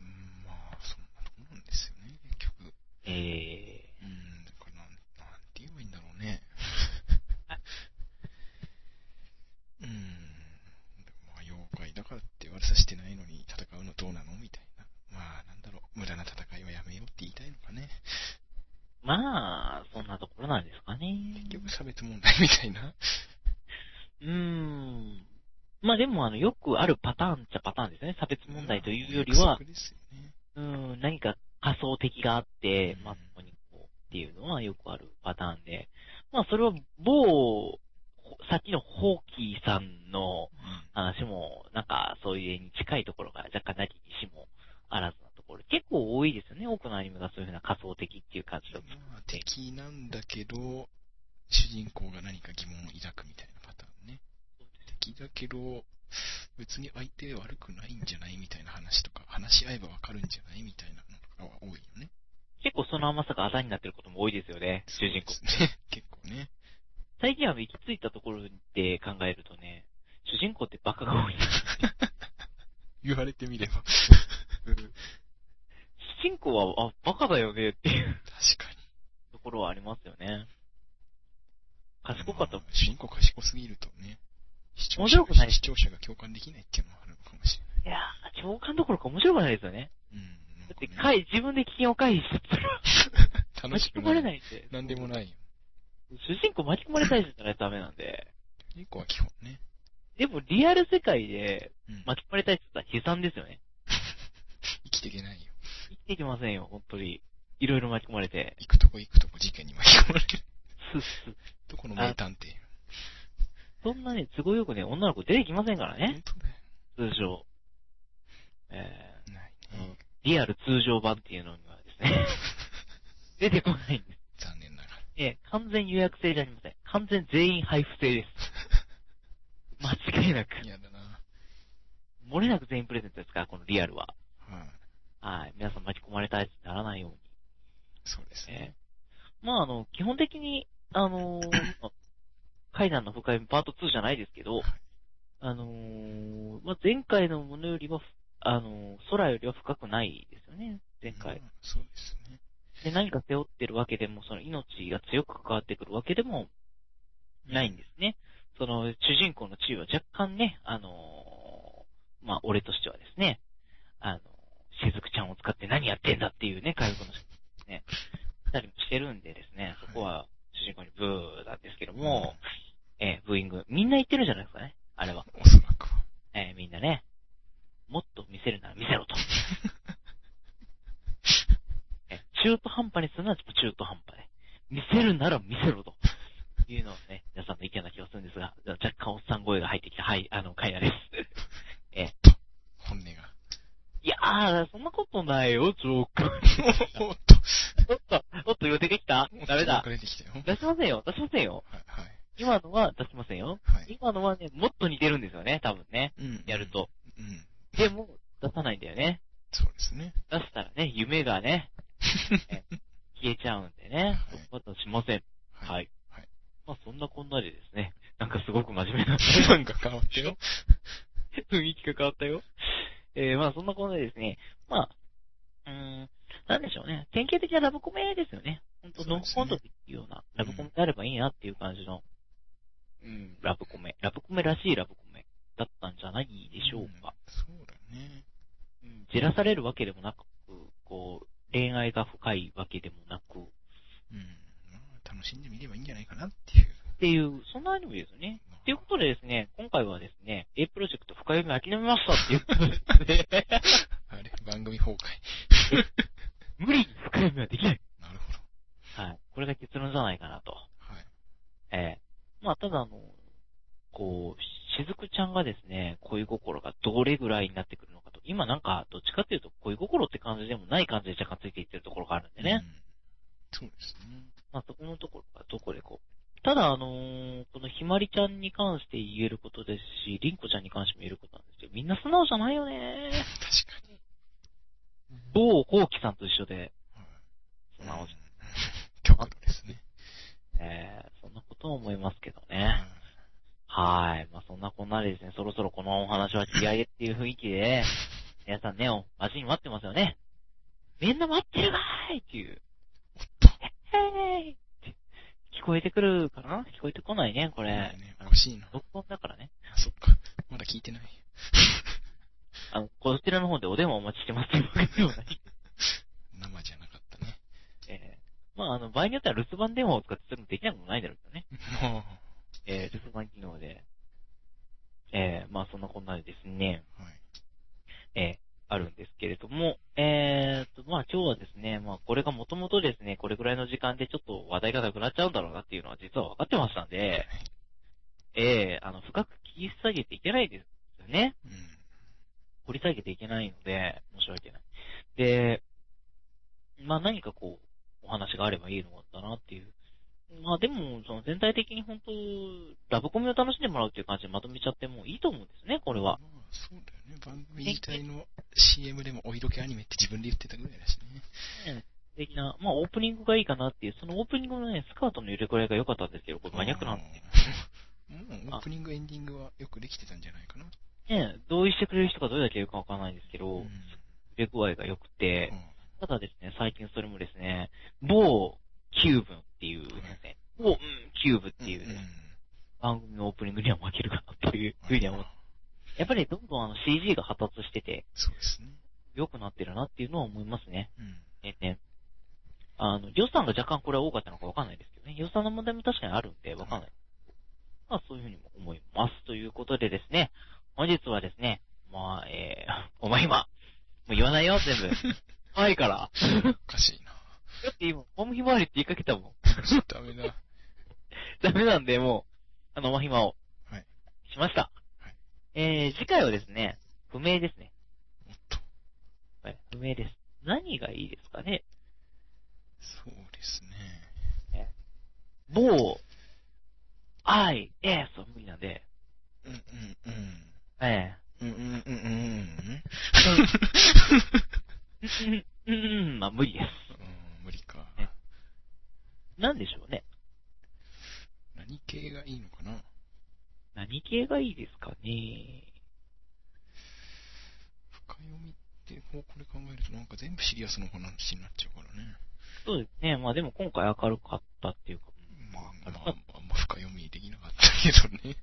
うんまあ、そんなとこなんですよね、結局。ええうん、だからなん、なんて言えばいいんだろうね。*laughs* うん。まあ、妖怪だからって悪さしてないのに戦うのどうなのみたいな。まあ、なんだろう、無駄な戦いはやめようって言いたいのかね。まあ、そんなところなんですかね。結局差別問題みたいな。うーん。まあでも、あの、よくあるパターンっちゃパターンですね。差別問題というよりは約、束ですよね。うん、何か仮想的があってう、んまあ、そこにこうっていうのはよくあるパターンで、まあ、それは某、さっきのホーキーさんの話も、なんか、そういう絵に近いところが若干なきにしもあらずなところ、結構多いですよね。多くのアニメがそういうふうな仮想的っていう感じだと。まあ、敵なんだけど、主人公が何か疑問を抱くみたいなパターンね。敵だけど、別に相手悪くないんじゃないみたいな話とか、話し合えばわかるんじゃないみたいなのとかは多いよね。結構その甘さがあだになってることも多いですよね。主人公。ね。*laughs* 結構ね。最近あの、行き着いたところで考えるとね、主人公ってバカが多い。*laughs* 言われてみれば。主人公は、あ、バカだよねっていう確かに。ところはありますよね。賢かったまあ主人公賢すぎるとね、視聴者面白くないが視聴者が共感できないっていうのもあるのかもしれない。いやー、共感どころか面白くないですよね。うん。だって、回、自分で危険を回避したら、楽巻き込まれしくない。ないんで。なんでもないよ。主人公巻き込まれたりしたらダメなんで。主人公は基本ね。でも、リアル世界でうん。巻き込まれたりしたら悲惨ですよね。*laughs* 生きていけないよ。生きていけませんよ、本当に。いろいろ巻き込まれて。行くとこ行くとこ事件に巻き込まれる。すっす。どこの名探偵そんなね、都合よくね、女の子出てきませんからね本。当だよ。通常。えないー、ね。リアル通常版っていうのにはですね、*laughs* 出てこないんです。残念ながら。ええ、完全予約制じゃありません。完全全員配布制です。*laughs* 間違いなく。嫌だな。漏れなく全員プレゼントですから、このリアルは。はい。はい。皆さん巻き込まれたいにならないように。そうですね。ええまあ、あの、基本的に、あのー、階段の深読みパート2じゃないですけど、あのー、まあ、前回のものよりは、あの、空よりは深くないですよね、前回。まあそうですね。で、何か背負ってるわけでも、その命が強く関わってくるわけでもないんですね。その、主人公の地位は若干ね、あのーまあ、俺としてはですね、あの、しずくちゃんを使って何やってんだっていうね、海軍のね、したりもしてるんでですね、そこは主人公にブーなんですけども、えーブーイング、みんな言ってるじゃないですかね、あれは。おそらくは。えーみんなね、もっと見せるなら見せろと。*laughs* え中途半端にするのはちょっと中途半端で。見せるなら見せろと。いうのをね、皆さんの意見な気がするんですが、若干おっさん声が入ってきた、はい、あの、カイナです。*laughs* え本音が。いやー、そんなことないよ、ジョーク。*laughs* おっと。おっと、おっと、出てきた？ダメだ。出しませんよ、出しませんよ。はい、はい。今のは出しませんよ。はい。今のはね、もっと似てるんですよね、多分ね。うんやる。と。うん。でも、出さないんだよね。そうですね。出したらね、夢がね、*laughs* 消えちゃうんでね。はいそこは出しません。はい。はい。まあそんなこんなでですね、なんかすごく真面目ななんか変わったよ。*laughs* 雰囲気が変わったよ。えー、まあそんなこんなでですね、まあ、うーん、なんでしょうね。典型的なラブコメですよね。本当ノンコントっていうようなラブコメであればいいなっていう感じの、うん、ラブコメ。ラブコメらしいラブコメだったんじゃないでしょうか。うんそうだね。うん、じらされるわけでもなく、こう、恋愛が深いわけでもなく、うん。まあ、楽しんでみればいいんじゃないかなっていう。っていう、そんなアニメですよね。ということでですね、今回はですね、A プロジェクト深読み諦めましたっていうことですね。*laughs* あれ、番組崩壊。*laughs* 無理に深読みはできない。なるほど。はい。これが結論じゃないかなと。はい。ええまあ、ただあの、こう、しずくちゃんがですね、恋心がどれぐらいになってくるのかと。今なんか、どっちかっていうと恋心って感じでもない感じで若干ついていってるところがあるんでね。うん。そうですね。まあ、そこのところがどこでこう。ただ、あのーこのひまりちゃんに関して言えることですし、りんこちゃんに関しても言えることなんですけど、みんな素直じゃないよね確かに。某ほうきさんと一緒で、はい素直じ *laughs* 極度ですね。えー、そんなことを思いますけどね。はい。まあ、そんなこんなでですね、そろそろこのお話は気合いっていう雰囲気で、*laughs* 皆さんね、お待ちに待ってますよね。みんな待ってるかーいっていう、おっと。へーい聞こえてくるかな聞こえてこないね、これ。ね欲しいな。録音だからね。あ、そっか。まだ聞いてない。*laughs* あの、こちらの方でお電話お待ちしてますわけでもない。生じゃなかったね。*laughs* えー、まあ、あの、場合によっては留守番電話を使ってそれもできなくもないだろうけどね。もえー、留守番機能で。えー、まあ、そんなこんなでですね、う、はい。えーあるんですけれども、えーと、まあ今日はですね、まあこれがもともとですね、これぐらいの時間でちょっと話題がなくなっちゃうんだろうなっていうのは実は分かってましたんで、えー、あの、深く聞き下げていけないですよね。うん。掘り下げていけないので、申し訳ない。で、まあ何かこう、お話があればいいのだなっていう。まあでも、その全体的に本当、ラブコメを楽しんでもらうっていう感じでまとめちゃってもいいと思うんですね、これは。まあ、そうだよね。番組自体の CM でもお色気アニメって自分で言ってたぐらいだしね。素敵な、まあオープニングがいいかなっていう、そのオープニングのね、スカートの入れ替えが良かったんですけど、これマニアックなんで。もうオープニング、エンディングはよくできてたんじゃないかな。ね、同意してくれる人がどれだけいるかわからないんですけど、うん入れ具合が良くて、うんただですね、最近それもですね、某キューブっていうね、某、うん、キューブっていうね、番組のオープニングには負けるかなというふうには思って、やっぱりどんどんあの CG が発達してて、そうですね。良くなってるなっていうのは思いますね。うん。ねね。あの、予算が若干これは多かったのかわかんないですけどね。予算の問題も確かにあるんでわかんない。まあそういうふうにも思います。ということでですね、本日はですね、まあ、えー、*laughs* お前今、もう言わないよ、全部。*laughs* はいから。おかしいな。だって今、ホームひまわりって言いかけたもん。ダメだ。*laughs* ダメなんで、もう、あの、おまひまを。はい。しました。はい。えー、次回はですね、不明ですね。おっと。はい、不明です。何がいいですかねそうですね。某、I, S は無理なんで、うんうんうん。えうんうんうんうんうん。えうん、うん、うん、まあ無理です。うん、無理か。ねなんでしょうね。何系がいいのかな？何系がいいですかね深読って方向で考えるとなんか全部シリアスの話になっちゃうからね。そうですね。まあでも今回明るかったっていうか、まあ、明るかっまあ、あんま深読みできなかったけどね。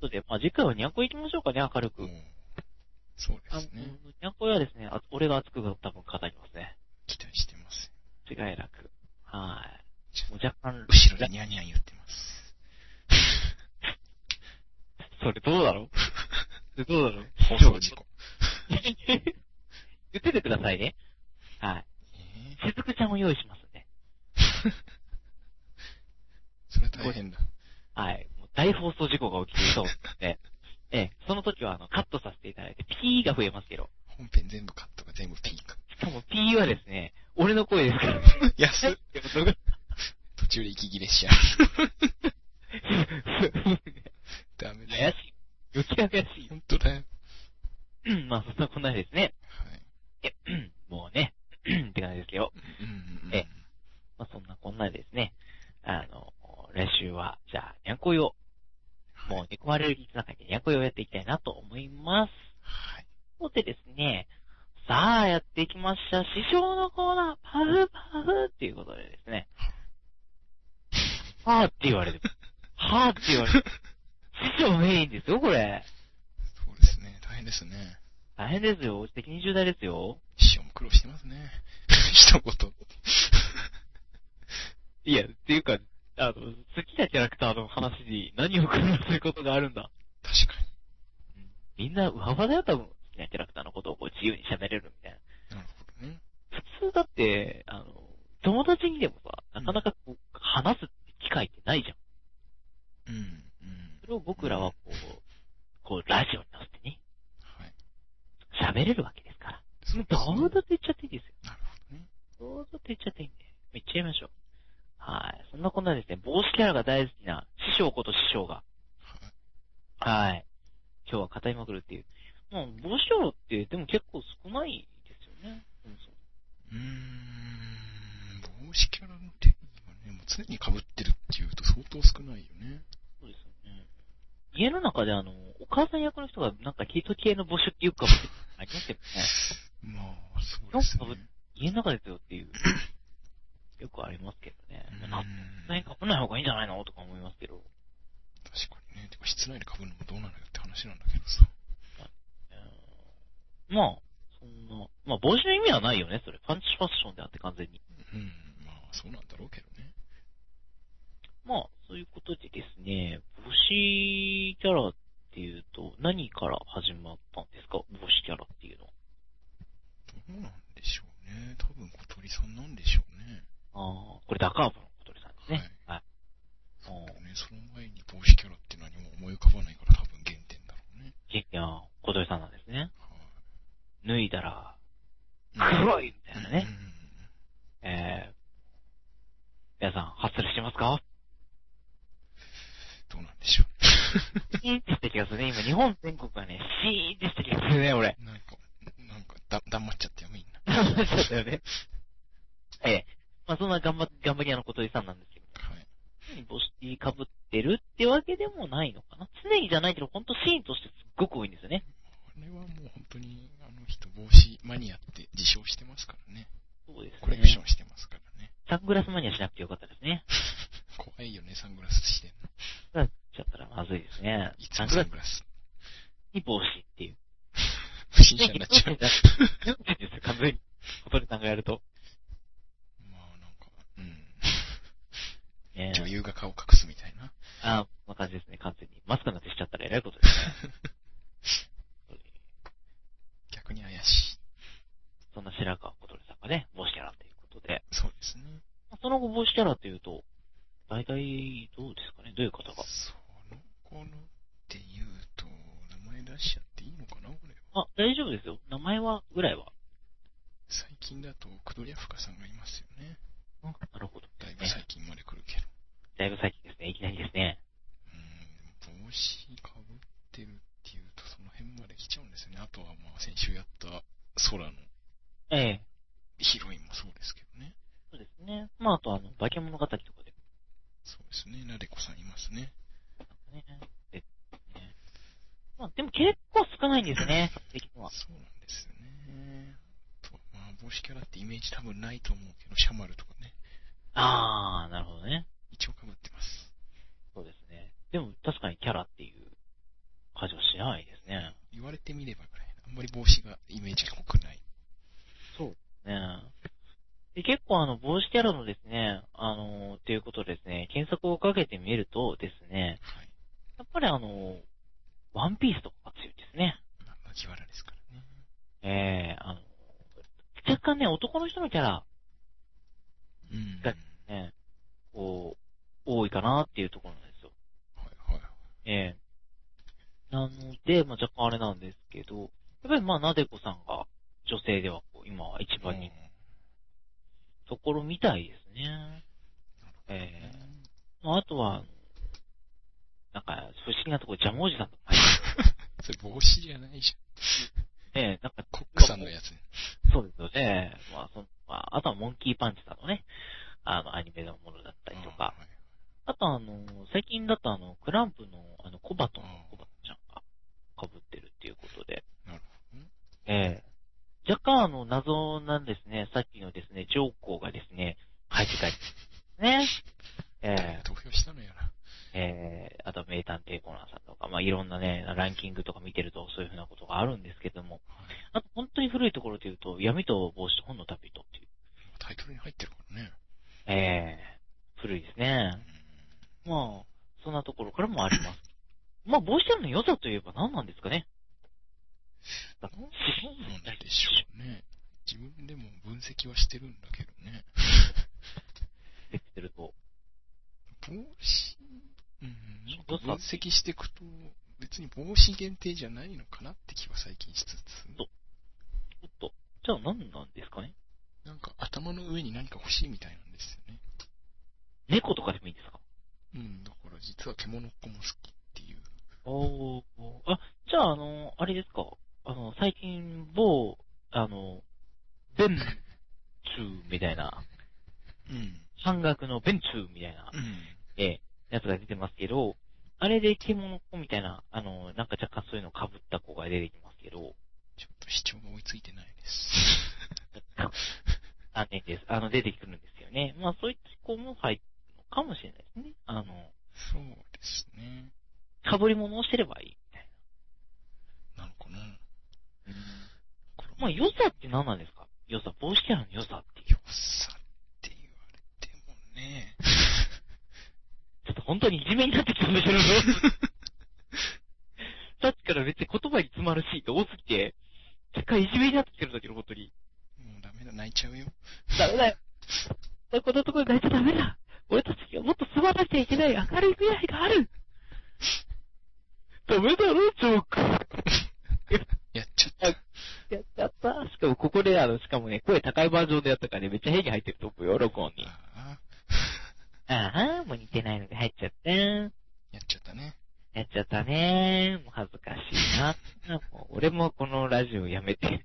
たので、まあ次回はニャンコ行きましょうかね、明るく。そうですね。ニャンコはですね、あ俺が熱く多分語りますね。期待してます。違いなく。はい。もう若干、後ろでニャンニャン言ってます。*laughs* それどうだろう？*laughs* それどうだろう？放送事故。*laughs* 言っててくださいね。はい。えしずくちゃんを用意しますんで。ー、それ大変だ。はい。もう大放送事故が起きていそうで、ええ、その時はあの、カットさせていただいて、ピーが増えますけど、本編全部カットが全部ピーか。しかもピーはですね、俺の声ですから。安っってことが途中で息切れしちゃう。*laughs* ダメだよ。怪しい。余計怪しいよ。本当だよ。うんまあ、そんなこんなでですね。はい。え、*coughs* もうね、*coughs* って感じですよ。うんうんうん。えまあ、そんなこんなでですね。あの、来週は、じゃあ、にゃんこいを、もう、猫アレルギーつながりでにゃんこいをやっていきたいなと思います。はい。そしてですね、さあ、やっていきました。師匠のコーナー、パフパフっていうことでですね。*laughs* はぁって言われる。はぁって言われる。師匠メインですよ、これ。そうですね。大変ですね。大変ですよ。責任重大ですよ。師匠も苦労してますね。*laughs* 一言。*laughs* いや、っていうか、あの、好きなキャラクターの話に何を苦労することがあるんだ。確かみんな、うわばだよ、多分。好きなキャラクターのことをこう自由に喋れるみたいな。に。なるほどね。普通だって、あの、友達にでもさ、なかなかこう、話す機会ってないじゃん。うん。うん。それを僕らはこう、こう、ラジオに乗せてね、はい。喋れるわけですから。そうどうだって言っちゃっていいですよ。なるほどね。どうだって言っちゃっていいんで。言っちゃいましょう。はい。そんなこんなですね、帽子キャラが大好きな師匠こと師匠が、はい。はい。今日は語りまくるっていう。もう、帽子キャラってでも結構少ないですよね。うーん。帽子キャラの定義はね、もう常に被ってるっていうと相当少ないよね。そうですよね。家の中であの、お母さん役の人がなんかヒート系の帽子っていうかもありますけどね。まあ、そうですね。家の中ですよっていう。よくありますけどね。うんまあ、何かぶない方がいいんじゃないのとか思いますけど。確かにね。てか、室内で被るのもどうなのよって話なんだけどさ。えーまあ、そんな、まあ帽子の意味はないよね、それ。パンチファッションであって完全に。うん。まあ、そうなんだろうけどね。まあ、そういうことでですね、帽子キャラっていうと、何から始まったんですか？帽子キャラっていうのは。どうなんでしょうね。多分小鳥さんなんでしょうね。ああ、これダカーブの小鳥さんですね。はい。そうだね。その前に帽子キャラって何も思い浮かばないから多分原点だろうね。いや、小鳥さんなんですね。はい。脱いだら、うん黒いみたいなね。うんえー、皆さん、ハッスルしてますか？どうなんでしょシーンって気がするね。今、日本全国がね、シーンってした気がするね、俺。う。なんか、なんか、だ、黙っちゃってよ、みんな。そうだよね。ええ。まあ、そんな頑張、頑張り屋の小鳥さんなんですけど、はい。常に帽子被ってるってわけでもないのかな。常にじゃないけど、ほんとシーンとしてすっごく多いんですよね。あれはもう本当に、帽子マニアって自称してますからね。そうですね。コレクションしてますからね。サングラスマニアしなくてよかったですね。*laughs* 怖いよね、サングラスしてんの。なっちゃったらまずいですねい。つサングラス？もサングラス。に帽子っていう。不審者になっちゃう。う。ですよ、完全に。小鳥さんがやると。まあ、なんか、うん。ね女優が顔隠すみたいな。あ *laughs* あ、こんな感じですね、完全に。マスクなんてしちゃったら偉いことですね。*laughs* 逆に怪しい。そんな白川小鳥さんがね、帽子キャラということで。そうですね。その後帽子キャラというと、大体どうですかね？どういう方が？その子のって言うと、名前出しちゃっていいのかな、これは。あ、大丈夫ですよ。名前は、ぐらいは。最近だと、クドリアフカさんがいますよね。あ、なるほど。だいぶ最近まで来るけど。だいぶ最近ですね。いきなりですね。うん、帽子かぶってるっていうと、その辺まで来ちゃうんですよね。あとは、まあ、先週やった空のええ。ヒロインもそうですけどね。そうですね。まあ、あとあの、化け物語とかでそうですね。なでこさんいますね。もね。で、ね。まあ、でも結構少ないんですね、は。そうなんですよね。ね。あとはまあ、帽子キャラってイメージ多分ないと思うけど、シャマルとかね。あー、なるほどね。一応被ってます。そうですね。でも確かにキャラっていう感じはしないですね。言われてみればぐらい。あんまり帽子がイメージが濃くない。そうね。で結構あの、帽子キャラのですね、あのー、っていうことでですね、検索をかけてみるとですね、はい。やっぱりあの、ワンピースとかが強いですね。まあ、麦わらですからね。ええあの、若干ね、男の人のキャラ、うん。こう、多いかなっていうところなんですよ。はいはい。ええなので、まあ、若干あれなんですけど、やっぱりまあ、なでこさんが女性ではこう、今は一番にところみたいですね。ええまあ、あとは、なんか、不思議なところ、ジャムおじさんとか *laughs* それ帽子じゃないじて、ね、なんか、ゃん。コックさんのやつ。そうですよね。まあ、そのまあ、あとはモンキーパンチさんのね、あの、アニメのものだったりとか、あとあの、最近だとあの、クランプのあの、コバトンあー、コバトンちゃんが被っていうことで、なるほどね。ええ若干あの、謎なんですね、さっきのですね、上皇がですね、入ってたり、ね。*laughs* ええ投票したのやな。ええあと名探偵コナンさんとか、まあ、いろんなね、ランキングとか見てるとそういうふうなことがあるんですけども、はい。あと本当に古いところで言うと、闇と帽子と本の旅人っていう、タイトルに入ってるからね。ええ古いですね。まあ、そんなところからもあります。まあ、帽子キャラの良さといえば何なんですかね。だそうなんでしょうね。自分でも分析はしてるんだけどね。できてると。帽子、うん、なんか分析していくと、別に帽子限定じゃないのかなって気は最近しつつ、どちょっと、じゃあ何なんですかね？なんか頭の上に何か欲しいみたいなんですよね。猫とかでもいいですか？うん、だから実は獣っ子も好きっていう。おー。あ、じゃああの、あれですか？あの、最近、某、あの、ベンチューみたいな、うん。半額のベンチューみたいな、うん。ええ、やつが出てますけど、あれで獣っ子みたいな、あの、なんか若干そういうの被った子が出てきますけど、ちょっと視聴が追いついてないです。*laughs* 残念です。あの、出てくるんですよね。まあ、そういった子も入るのかもしれないですね。あの、そうですね。被り物をしてればいいみたいなのかな。な。これまあ、良さって何なんですか？良さ、帽子キャラの良さって。良さって言われてもね。*laughs* ちょっと本当にいじめになってきたんだけど、*laughs* さっきから別に言葉に詰まるシーンが多すぎて、若干いじめになってきてるんだけど、本当に。もうダメだ、泣いちゃうよ。ダメだよ。こんなところで泣いちゃダメだ。俺たちにはもっと素晴らしちゃいけない明るい未来がある。ダメだろ、ジョーク。*laughs* やっちゃった。やっちゃった。しかもここで、あの、しかもね、声高いバージョンでやったからね、めっちゃ変に入ってると思うよ、録音に。あああ、もう似てないので入っちゃった。あ、やっちゃったね。やっちゃったね。もう恥ずかしいな。もう俺もこのラジオやめて、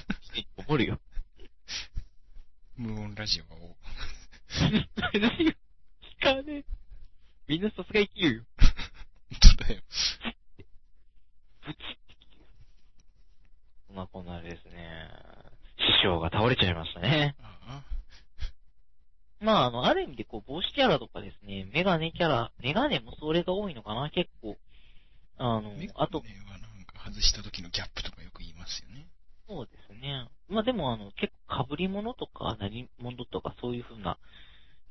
*laughs* 思るよ。無音ラジオを。何よ。聞かねえ。みんなさすが生きるよ。*laughs* 本当だよ。*laughs* ブチって聞く。そんなこんなですね。師匠が倒れちゃいましたね。ああ、まあ、あの、ある意味でこう、帽子キャラとかですね、メガネキャラ、メガネもそれが多いのかな、結構。あのメ、ガあと、ネはなんか外した時のギャップとかよく言いますよね。そうですね。まあでもあの、結構被り物とか何物とかそういう風な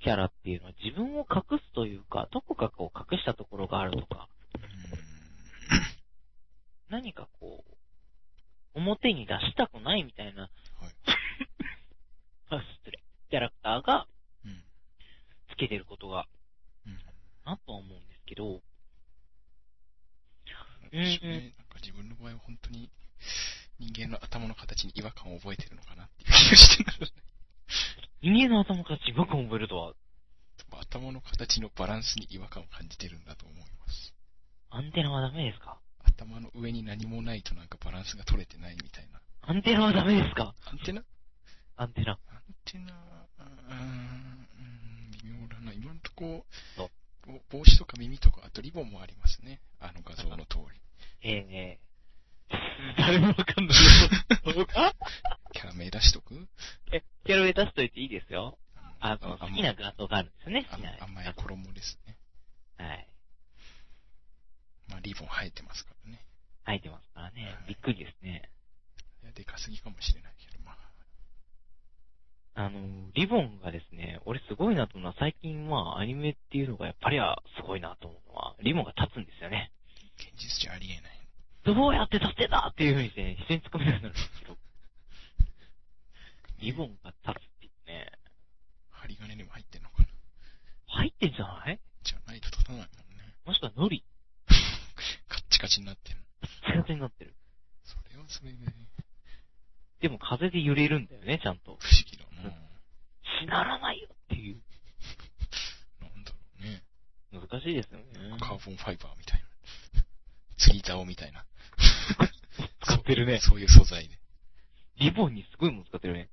キャラっていうのは自分を隠すというか、どこかこう隠したところがあるとか、何かこう、表に出したくないみたいな、はい。あ *laughs* 失礼、キャラクターがうん。つけてることが、うん。なとは思うんですけど、なんね。なんか自分の場合は本当に人間の頭の形に違和感を覚えてるのかなっていう気がしてならない。*laughs* 人間の頭から違和感を覚えるとは、頭の形のバランスに違和感を感じてるんだと思います。アンテナはダメですか？頭の上に何もないとなんかバランスが取れてないみたいな。アンテナはダメですか？アンテナ？アンテナ。アンテナ、うーん、うん微妙だな。今のとこ帽子とか耳とか、あとリボンもありますね。あの画像の通り。ええ誰もわかんない。キャラ名出しとく？え、キャラ名出しといていいですよ。あの、あ好きな画像があるんですよね。あ甘い衣ですね。はい。まあ、リボン生えてますからね。入ってますからねは。いびっくりですね。いや、でかすぎかもしれないけど、まあ。あの、リボンがですね、俺すごいなと思うのは、最近まあ、アニメっていうのがやっぱりはすごいなと思うのは、リボンが立つんですよね。現実じゃありえない。どうやって立てたっていう風にして、ね、人に突っ込みたくなるんですけど、*laughs* リボンが立つっていうね、針金にも入ってんのかな入ってんじゃない？じゃないと立たないもんね。もしくはノリ、チカチになってる。カチカチになってる。それはそれで、でも風で揺れるんだよね、ちゃんと。不思議だなしならないよっていう。なんだろうね。難しいですよね。カーボンファイバーみたいな。釣り竿みたいな。*laughs* 使ってるね。そういう素材で。リボンにすごいもの使ってるね。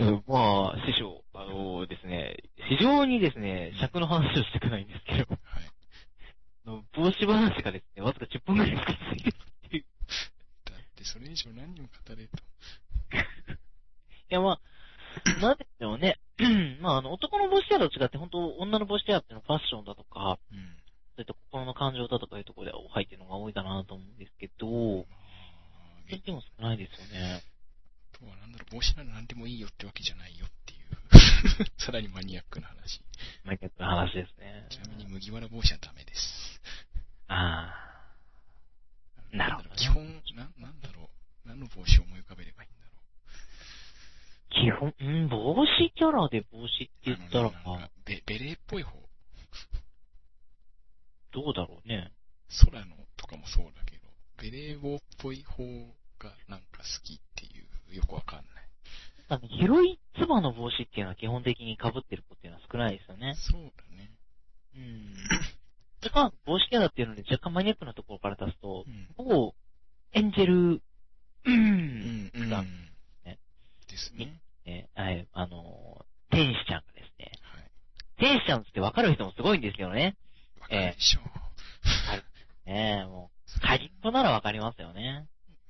うんまあ、師匠、あのですね、非常にですね、尺の話をしてくないんですけど、はい。あの帽子話がですね、わずか10分くらいしかついてるっていう。いだってそれ以上何を語れと。*laughs* や、まあ、なんでしょうね。*clears throat* まあ、あの、男の帽子屋と違って、本当女の帽子屋っていうのはファッションだとか、うん。そういった心の感情だとかいうところで入ってるのが多いかなと思うんですけど、まあ、全然も少ないですよね。あとはなんだろう、帽子なら何でもいいよってわけじゃないよっていう。*laughs* さらにマニアックな話。マイケットの話ですね。ちなみに麦わら帽子はダメです。ああ。なるほどね基本、な、なんだろう。何の帽子を思い浮かべればいいんだろ基本、うん、帽子キャラで帽子って言う。ったらかベ、ベレーっぽい方。どうだろうね。空のとかもそうだけど、ベレー帽っぽい方がなんか好きっていう、よくわかんない。広いつばの帽子っていうのは基本的に被ってる子っていうのは少ないですよね。そうだね。うん。*laughs* それか、帽子キャラっていうので若干マニアックなところから出すとう、ん。ほぼ、エンジェル、う、うんん、うん。がね。ですね。ね、はい、あの、天使ちゃんがですね、はい。天使ちゃんって分かる人もすごいんですけどね。わかるでしょう。ねえ、もう、鍵っ子なら分かりますよね。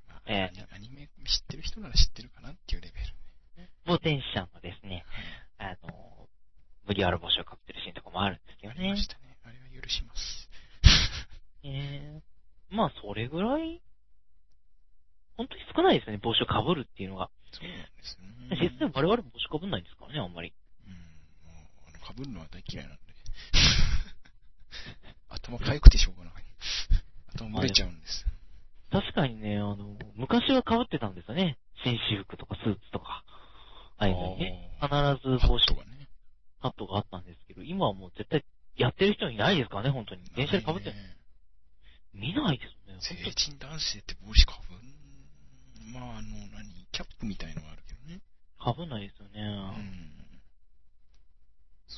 まあえアニメ知ってる人なら知ってるかなっていうレベル。もう天使ちゃんのですね、あの、麦わら帽子をかぶってるシーンとかもあるんですけどねありま。したね。あれは許します。えー、まあ、それぐらい、本当に少ないですよね、帽子をかぶるっていうのが。そうなんですよね。実際我々も帽子かぶんないんですからね、あんまり。うん。もう、あの、被るのは大嫌いなんで。*laughs* 頭痒くてしょうがない。頭蒸れちゃうんです。確かにね、あの、昔は被ってたんですよね。紳士服とかスーツとか。ああいうのにね。必あず帽子ットがね。ハットがあったんですけど、今はもう絶対やってる人いないですからね、本当に。電車で被ってる。ね見ないですね。成本人男性って帽子かぶん、まあ、あの、何、キャップみたいのがあるけどね。当被んないですよね。うん。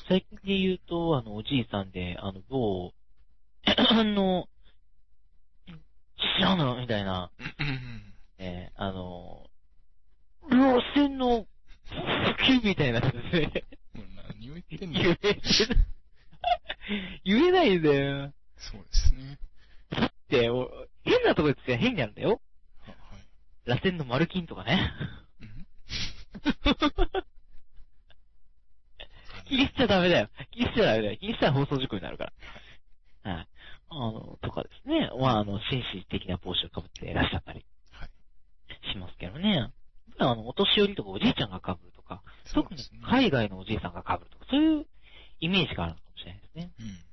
最近で言うと、あの、おじいさんで、あの、某、*coughs* あの、知らんの？みたいな、うん。えーあの、路線の、吹きみたいなやつで、もう何を言ってんだ *laughs* 言え、言えないんだよ。そうですね。変なとこ言って変なんだよ。は、はい。螺旋の丸金とかね。うん気にしちゃダメだよ。気にしちゃダメだよ。気にしたら放送事故になるから。はい。あの、とかですね。まあ、あの、紳士的な帽子をかぶっていらっしゃったりはい。しますけどね。あの、お年寄りとかおじいちゃんがかぶるとか、特に。海外のおじいさんがかぶるとか、そういうイメージがあるのかもしれないですね。うん。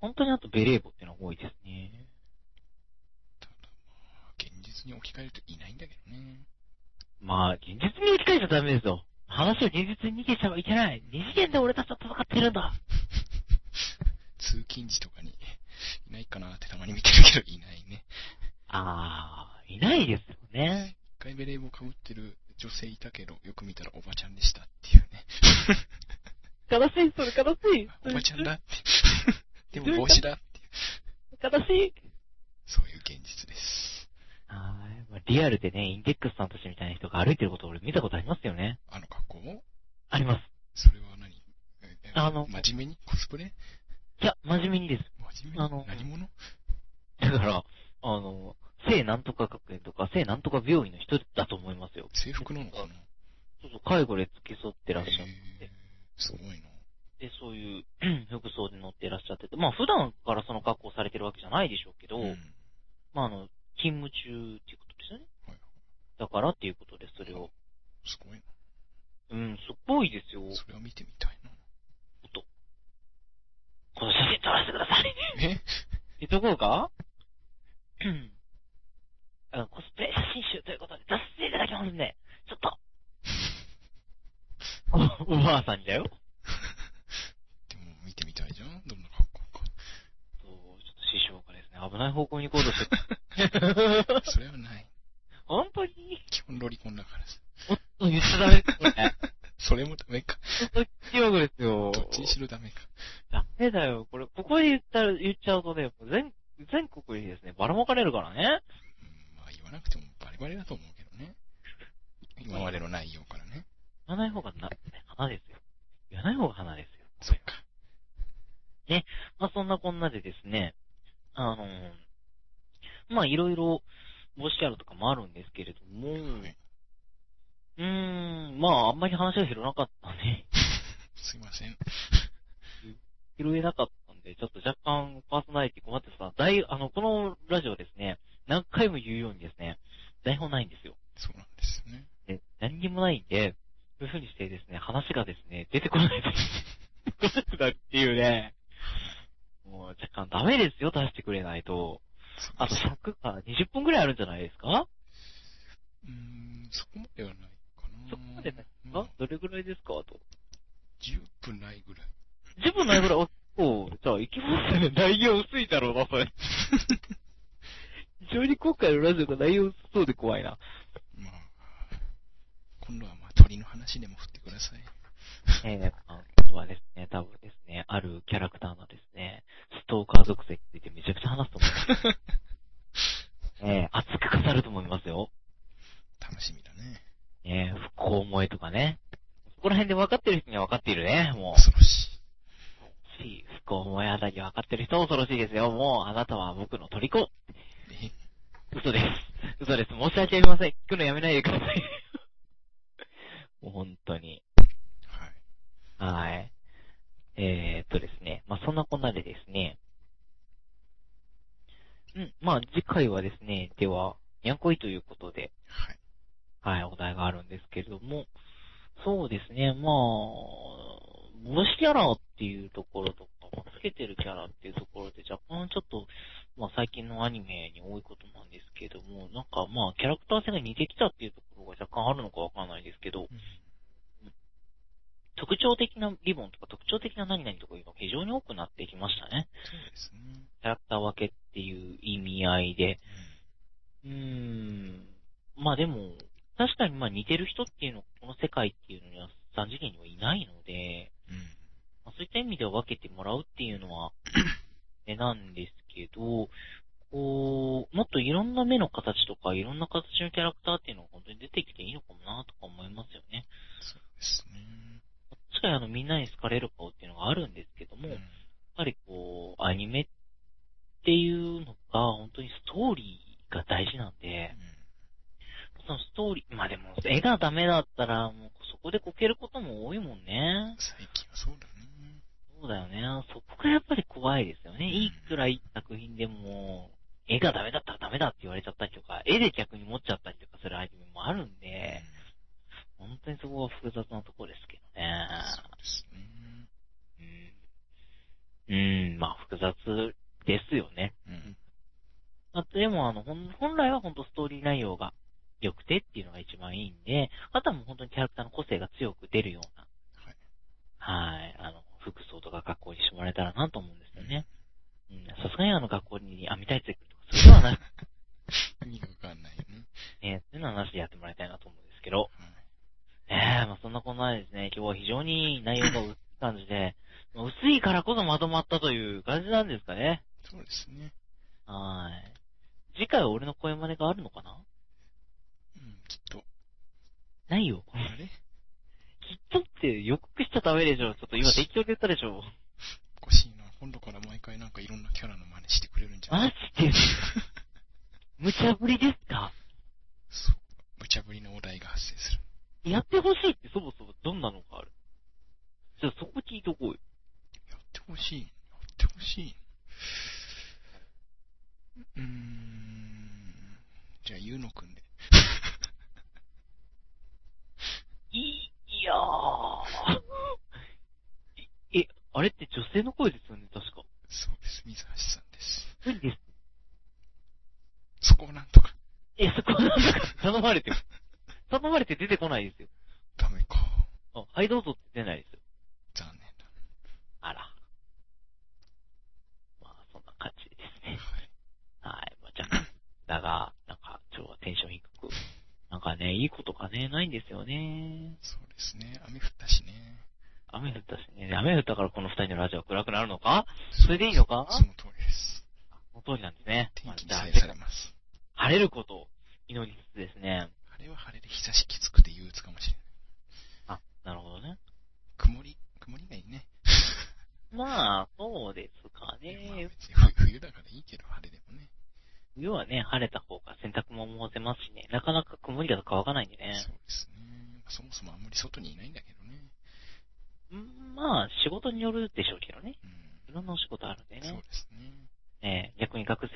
本当にあとベレー帽っていうのが多いですね。ただまあ、現実に置き換えるといないんだけどね。まあ、現実に置き換えちゃダメですよ。話を現実に逃げちゃいけない。二次元で俺たちは戦ってるんだ。*laughs* 通勤時とかに、いないかなってたまに見てるけど、いないね。あー、いないですよね。一回ベレー帽被ってる女性いたけど、よく見たらおばちゃんでしたっていうね。悲しい、それ悲しい。*laughs* おばちゃんだって。でも帽子だっていう。悲しい。そういう現実です。あーまあリアルでね、インデックスさんたちみたいな人が歩いてることを俺見たことありますよね。あの格好も？あります。それは何？ええあの真面目に？コスプレ？いや、真面目にです。真面目に？あの何者？だから、あの、聖聖なんとか学園とか、聖なんとか病院の人だと思いますよ。制服なのかな？そうそう、介護で付き添ってらっしゃって。へーすごいな。で、そういう *clears throat* 服装で乗ってらっしゃってて、まあ普段からその格好されてるわけじゃないでしょうけど、うん。まああの、勤務中っていうことですよね。はいだからっていうことで、それを。すごいうん、すっごいですよ。な。それは見てみたいな。この写真撮らせてください。え？*laughs* 言っとこうか？う *clears throat* んあの、コスプレ写真集ということで出させていただきますんで、ちょっと。*laughs* おおばあさんにだよ。見てみたいじゃん？どんな格好か。そう、ちょっと師匠がですね、危ない方向に行こうとしてそれはない。本当に基本ロリコンだからさ。おっと、言っちゃダメですね。それもダメか。本当にですよ。どっちにしろダメか。ダメだよ。これ、ここで言ったら、言っちゃうとね、全、全国にですね、ばらまかれるからね。うん、まあ言わなくてもバリバリだと思うけどね。今までの内容からね。言わない方がな、花ですよ。言わない方が花ですよ。そっか。まあそんなこんなでですね、あのーまあいろいろ帽子キャラとかもあるんですけれども、はい。うーん、まああんまり話が広なかったんで、*laughs* すいません。*laughs* 拾えなかったんで、ちょっと若干パーソナリティ困ってさ、大、あの、このラジオですね、何回も言うようにですね、台本ないんですよ。そうなんですよね。で、何にもないんで、そういう風にしてですね、話がですね、出てこないと、出てくなるっていうね、もう若干ダメですよ、出してくれないと。あと尺が20分くらいあるんじゃないですか？うーん、そこまではないかな。そこまでないか？どれぐらいですかあと？10分ないぐらい。10分ないぐらい、あ、そう、じゃあ行きますね。*laughs* 内容薄いだろうな、それ。非常に今回のラジオが内容薄そうで怖いな。まあ、今度はまあ鳥の話でも振ってください。えー、あ今度はですね、多分あるキャラクターのですね、ストーカー属性でもあの、本来は本当ストーリー内容が良くてっていうのが一番いいんで、あとはもう本当にキャラクターの個性が強く出るような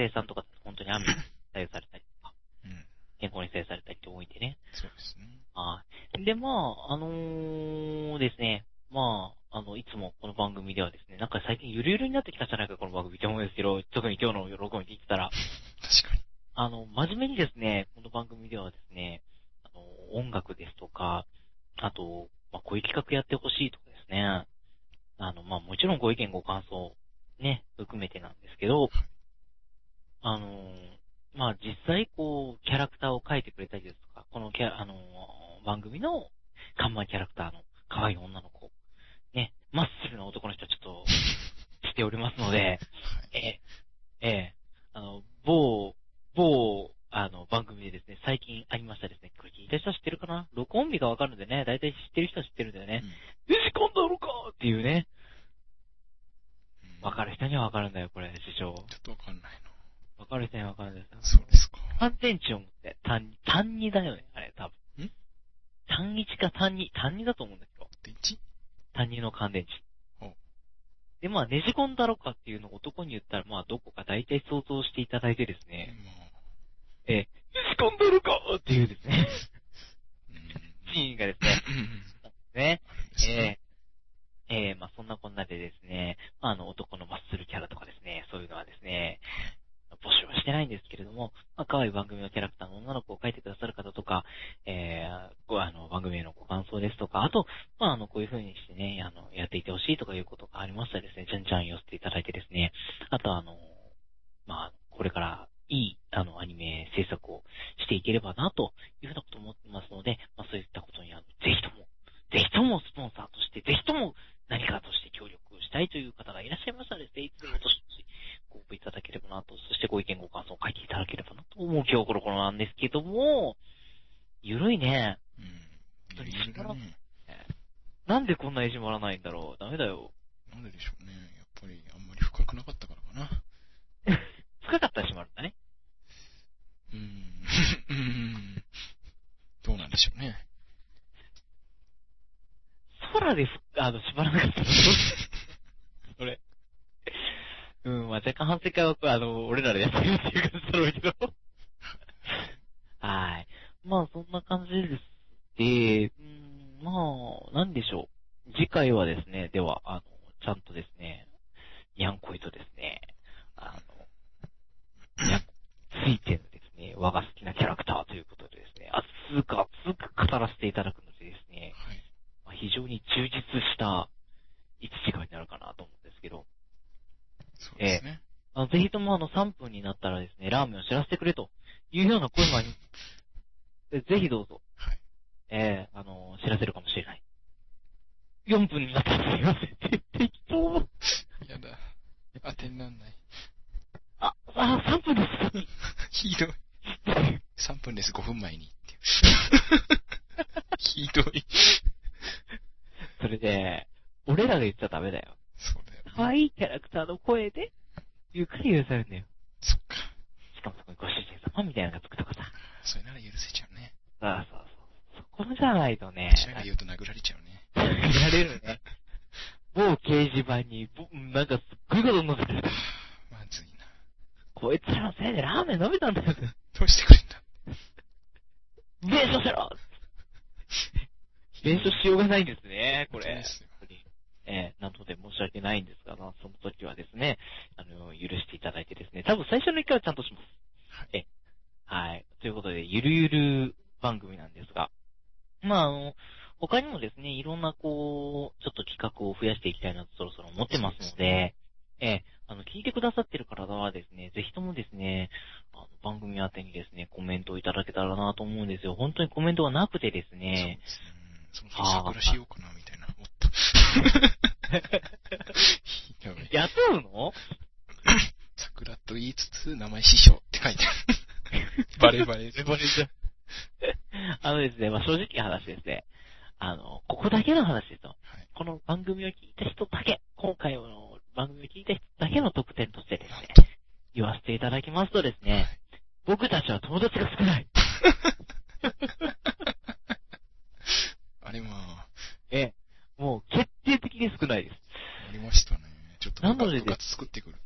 生産とか、本当に雨に *laughs* 左右されたりとか、うん、健康に左右されたりって多いんでね。そうですね。はい。で、まあ、あのーしょうね。空です、あの、縛らなかったの？それ。うん、まあ、若干反省会は、あの、俺らでやってるっていう感じだろうけど。はい。まあ、そんな感じです。で、うん、まあ、なんでしょう。次回はですね、では、あの、ちゃんとですね、にゃんこいとですね、あの、んこ、ついてんですえー、我が好きなキャラクターということでですね、熱く熱く語らせていただくのでですね、はい、まあ、非常に充実した1時間になるかなと思うんですけど、そうですね。えー、あのぜひともあの3分になったらですね、ラーメンを知らせてくれというような声があり。ぜひどうぞ。はい。えー、あのー、知らせるかもしれない。4分になったらすいません。*laughs* 適当。やだ。当てになんない。あ、あ、3分です。*laughs* ひどい。3分です、5分前に。*laughs* ひどい。それで、俺らが言っちゃダメだよ。そうだよ、ね。可愛いキャラクターの声で、ゆっくり許されるんだよ。そっか。しかもそこにご主人様みたいなのがつくとかさ。それなら許せちゃうね。あう、そうそう。そこじゃないとね。私らが言うと殴られちゃうね。殴られるね。某掲示板に、なんかすっごいこと載せてる。*laughs* まずいな。こいつらのせいでラーメン伸びたんだよ。どうしてくれんだ弁償しろ。弁償しようがないんですね、これ。えーなので申し訳ないんですが、まあその時はですね、あの、許していただいてですね、多分最初の一回はちゃんとします。はいえ、はい。ということで、ゆるゆる番組なんですが、まあ、あの、他にもですね、いろ。んなこう、ちょっと企画を増やしていきたいなとそろ。そろ。思ってますので、えーあの、聞いてくださってる方はですね、ぜひともですね、あの番組宛てにですね、コメントをいただけたらなと思うんですよ。本当にコメントがなくてですそうね、ですね。その日桜しようかな、みたいな。おっと。*laughs* 雇うの？*laughs* 桜と言いつつ、名前師匠って書いてある。*laughs* バレバレ。バレじゃん。あのですね、まあ、正直な話ですね。あの、ここだけの話ですよ。はい。この番組を聞いた人だけ、今回の番組を聞いた人だけの特典としてですね。言わせていただきますとですね、僕たちは友達が少ない。あれまあ、ええ、もう決定的に少ないです。ありましたね。ちょっとなので部活作ってくる。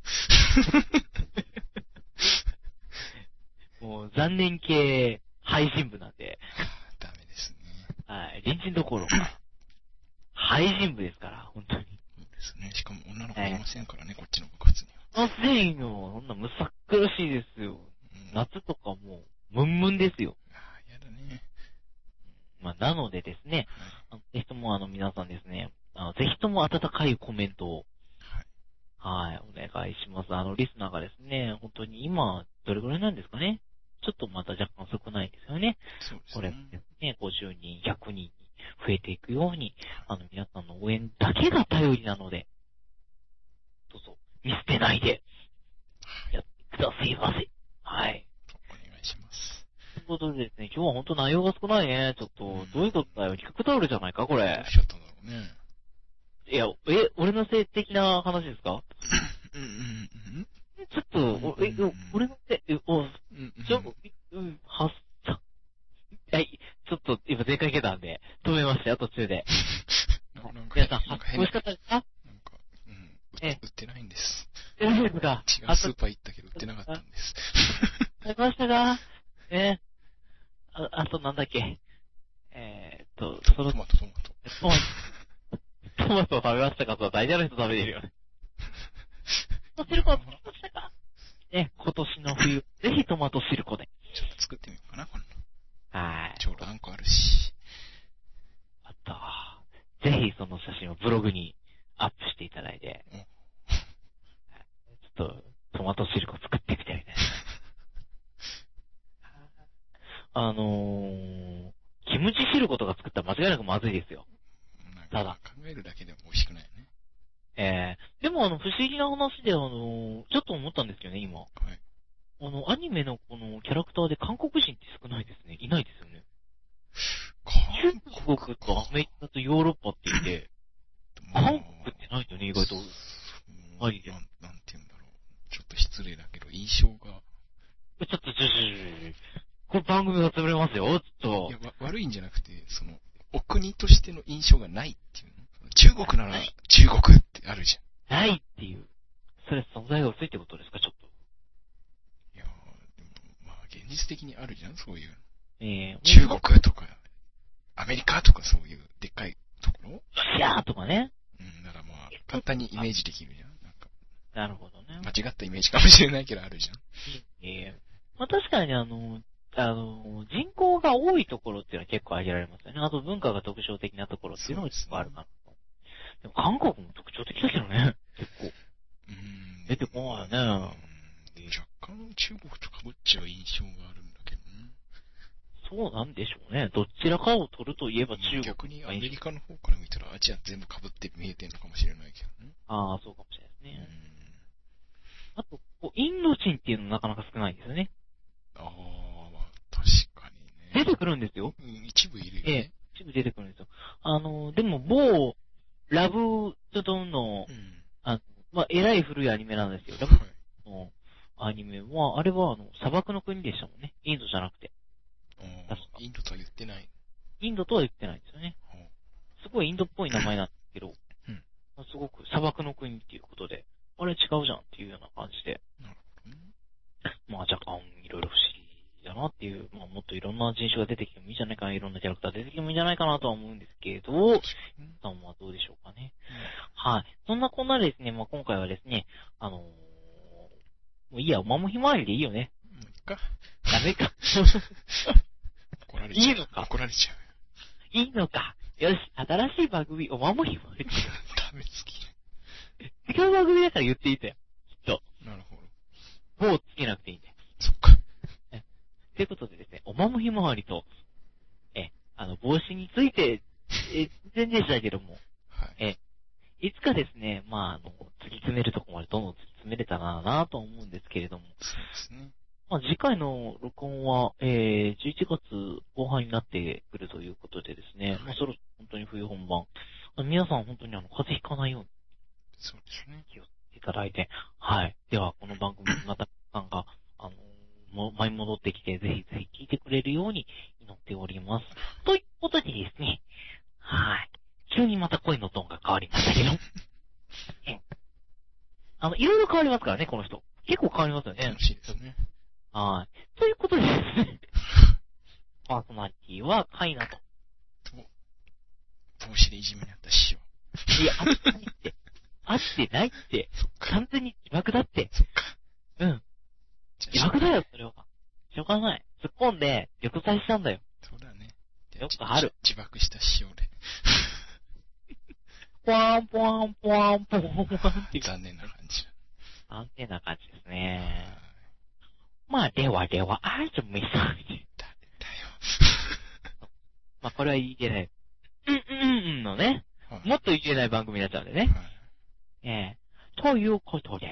*laughs* もう残念系配信部なんで、ダメですね。はい、隣人どころか、*laughs* 配信部ですから、本当に。ですね。しかも女の子いませんからね、こっちの部活には。ませんよ。そんなむさっ苦しいですよ。うん、夏とかもう、ムンムンですよ。あーやだね。まあ、なのでですね、あのぜひともあの皆さんですね、あのぜひとも温かいコメントを、はい。はい、お願いします。あの、リスナーがですね、本当に今、どれぐらいなんですかねちょっとまた若干少ないですよね。そうですこれね。ですね、50人、100人に増えていくように、あの、皆さんの応援だけが頼りなので、どうぞ、見捨てないで、やってくださいませ。はい。お願いします。ということでですね、今日は本当内容が少ないね。ちょっと、どういうことだよ。企画タオルじゃないかこどれう。しちゃったんだろうね。いや、え、俺のせい的な話ですか？うんうんうんちょっと、おえ、うんお俺のせい、え、お、うんうんうん。ちょ、うん、はっさ、はい、ちょっと今前回いけたんで、止めましたよ、途中で。な *laughs* なんか皆さん、なんかしかったですか？なんか、うん、売ええ売ってないんです。大丈夫ですか？違うスーパー行ったけど売ってなかったんです。食べましたか？えあ、あとなんだっけ？えーっと、その、トマト、トマト。トマト、トマトを食べましたか？と大体の人食べてるよね。トマトシルコを作りましたか？ね、今年の冬、ぜひトマトシルコで。ちょっと作ってみようかな、この。はい。ちょうどあんこあるし。あった。ぜひその写真をブログにアップしていただいて、うんはいちょっとトマトシルコ作ってみたいね。*laughs* あのー、キムチシルコとか作ったら間違いなくまずいですよ。ただか考えるだけでも美味しくないよね。えー、でもあの、不思議な話であのー、ちょっと思ったんですけどね、今。はい。あの、アニメのこのキャラクターで韓国人って少ないですね。いないですよね。中国とアメリカとヨーロッパって言って、韓国ってないよね、意外と。うんありでなん、なんて言うんだろう。ちょっと失礼だけど、印象が。ちょっと、ちょ、ちょ、ちょ、これ番組が潰れますよ、ちょっといや、。わ悪いんじゃなくて、その、お国としての印象がないっていうの。中国なら中国ってあるじないっていう。それ存在が薄いってことですか、ちょっと。ゃん。いやーでも、まあ、現実的にあるじゃん、そういう。えー、中国とか、アメリカとかそういうでっかいところ？ロシアとかね。うん、ならまあ、簡単にイメージできるじゃん。なんか、なるほどね。間違ったイメージかもしれないけどあるじゃん。えー、まあ確かにあの、あの、人口が多いところっていうのは結構挙げられますよね。あと文化が特徴的なところっていうのも結構あるかなと。でも韓国も特徴的だけどね、結構。うん。出てこないよねうん若干中国と被っちゃう印象があるんだけどね。そうなんでしょうね。どちらかを取るといえば中国。逆にアメリカの方から見たらアジア全部被って見えてんのかもしれないけどね。ああ、そうかもしれないですうんね。。あと、こうインド人っていうのなかなか少ないんですよね。ああ、まあ、確かにね。出てくるんですよ。うん、一部いるよええね。一部出てくるんですよ。あの、でも某、ラブドドンのう、ん。まあ、偉い古いアニメなんですよ。ラはいブの、アニメは、あれはあの、砂漠の国でしたもんね。インドじゃなくて。インドとは言ってない。インドとは言ってないんですよね。すごいインドっぽい名前なんですけど、うんすごく砂漠の国っていうことで、あれ違うじゃんっていうような感じで、なるほどね。まあ若干いろいろ不思議だなっていう、まあもっといろんな人種が出てきてもいいんじゃないかな、いろんなキャラクター出てきてもいいんじゃないかなとは思うんですけど、うんさんはどうでしょうかね。はい。そんなこんなでですね、まあ今回はですね、あのーもういいや、おまもひまわりでいいよね。か。ダメか。*laughs* 怒られちゃう。いいのか怒られちゃう。いいのか。よし、新しい番組、おまもひまわり。*laughs* ダメすぎ違う番組だから言っていいんだよ。きっと。る。なるほど。もうつけなくていいんだよ。そっか。ということでですね、おまもひまわりと、え、あの、帽子について、え、全然でしたけども、はい。いつかですね、まあ、あの、突き詰めるとこまでどんどん突き詰めれたらなと思うんですけれども、そうですね。まあ、次回の録音は、えー、11月後半になってくるということでですね、はいまあ、そろそろ本当に冬本番、あ皆さん本当にあの、風邪ひかないようにそうですね。気をつけていただいて、はい。では、この番組、また、さんが、あのもう、舞い戻ってきて、ぜひぜひ聞いてくれるように祈っております。ということでですね、はい。急にまた声のトーンが変わりましたけど、え *laughs* あの、いろいろ変わりますからね、この人。結構変わりますよね楽。しいですね。はい。ということでですね、*laughs* パーソナリティはカイナと。と、帽子でいじめにあった師匠。いや、合ってないって。合ってないって。そっか。完全に自爆だって。そっか。うん。じ自爆だよ、それは。しょうがない。突っ込んで、玉砕したんだよ。そうだね。よくある。自爆した師匠で。ポワンポワンポワンポワンポワンって。残念な感じ安定な感じですだ。ね。まあ、ではでは、あいつめさん。誰だよ。まあ、これは言えない。うんうんうんのね。はいもっと言えない番組になっちゃうんでね。はいええということで。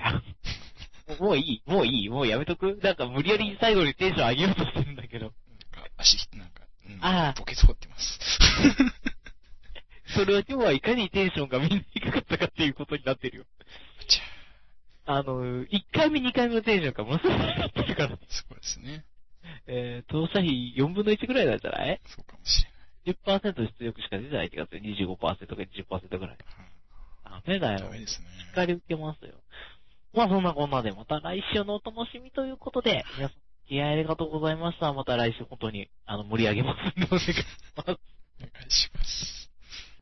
*laughs* もういいもういいもうやめとく？なんか無理やり最後にテンション上げようとしてるんだけど。なんか、足、なんか、うん、ああボケそうってます。*laughs* それは今日はいかにテンションがみんな低かったかっていうことになってるよ。あの、1回目2回目のテンションがものすごい低かってるから。あ、そうですね。えー、当社費4分の1ぐらいなんじゃない？そうかもしれない。?10% 出力しか出てない気がする。25%か20%ぐらい。ダメだはいよ。ダメですね。しっかり受けますよ。まあそんなこんなでまた来週のお楽しみということで、皆さん、気合ありがとうございました。また来週本当に、あの、盛り上げますんでお願いします。お願いします。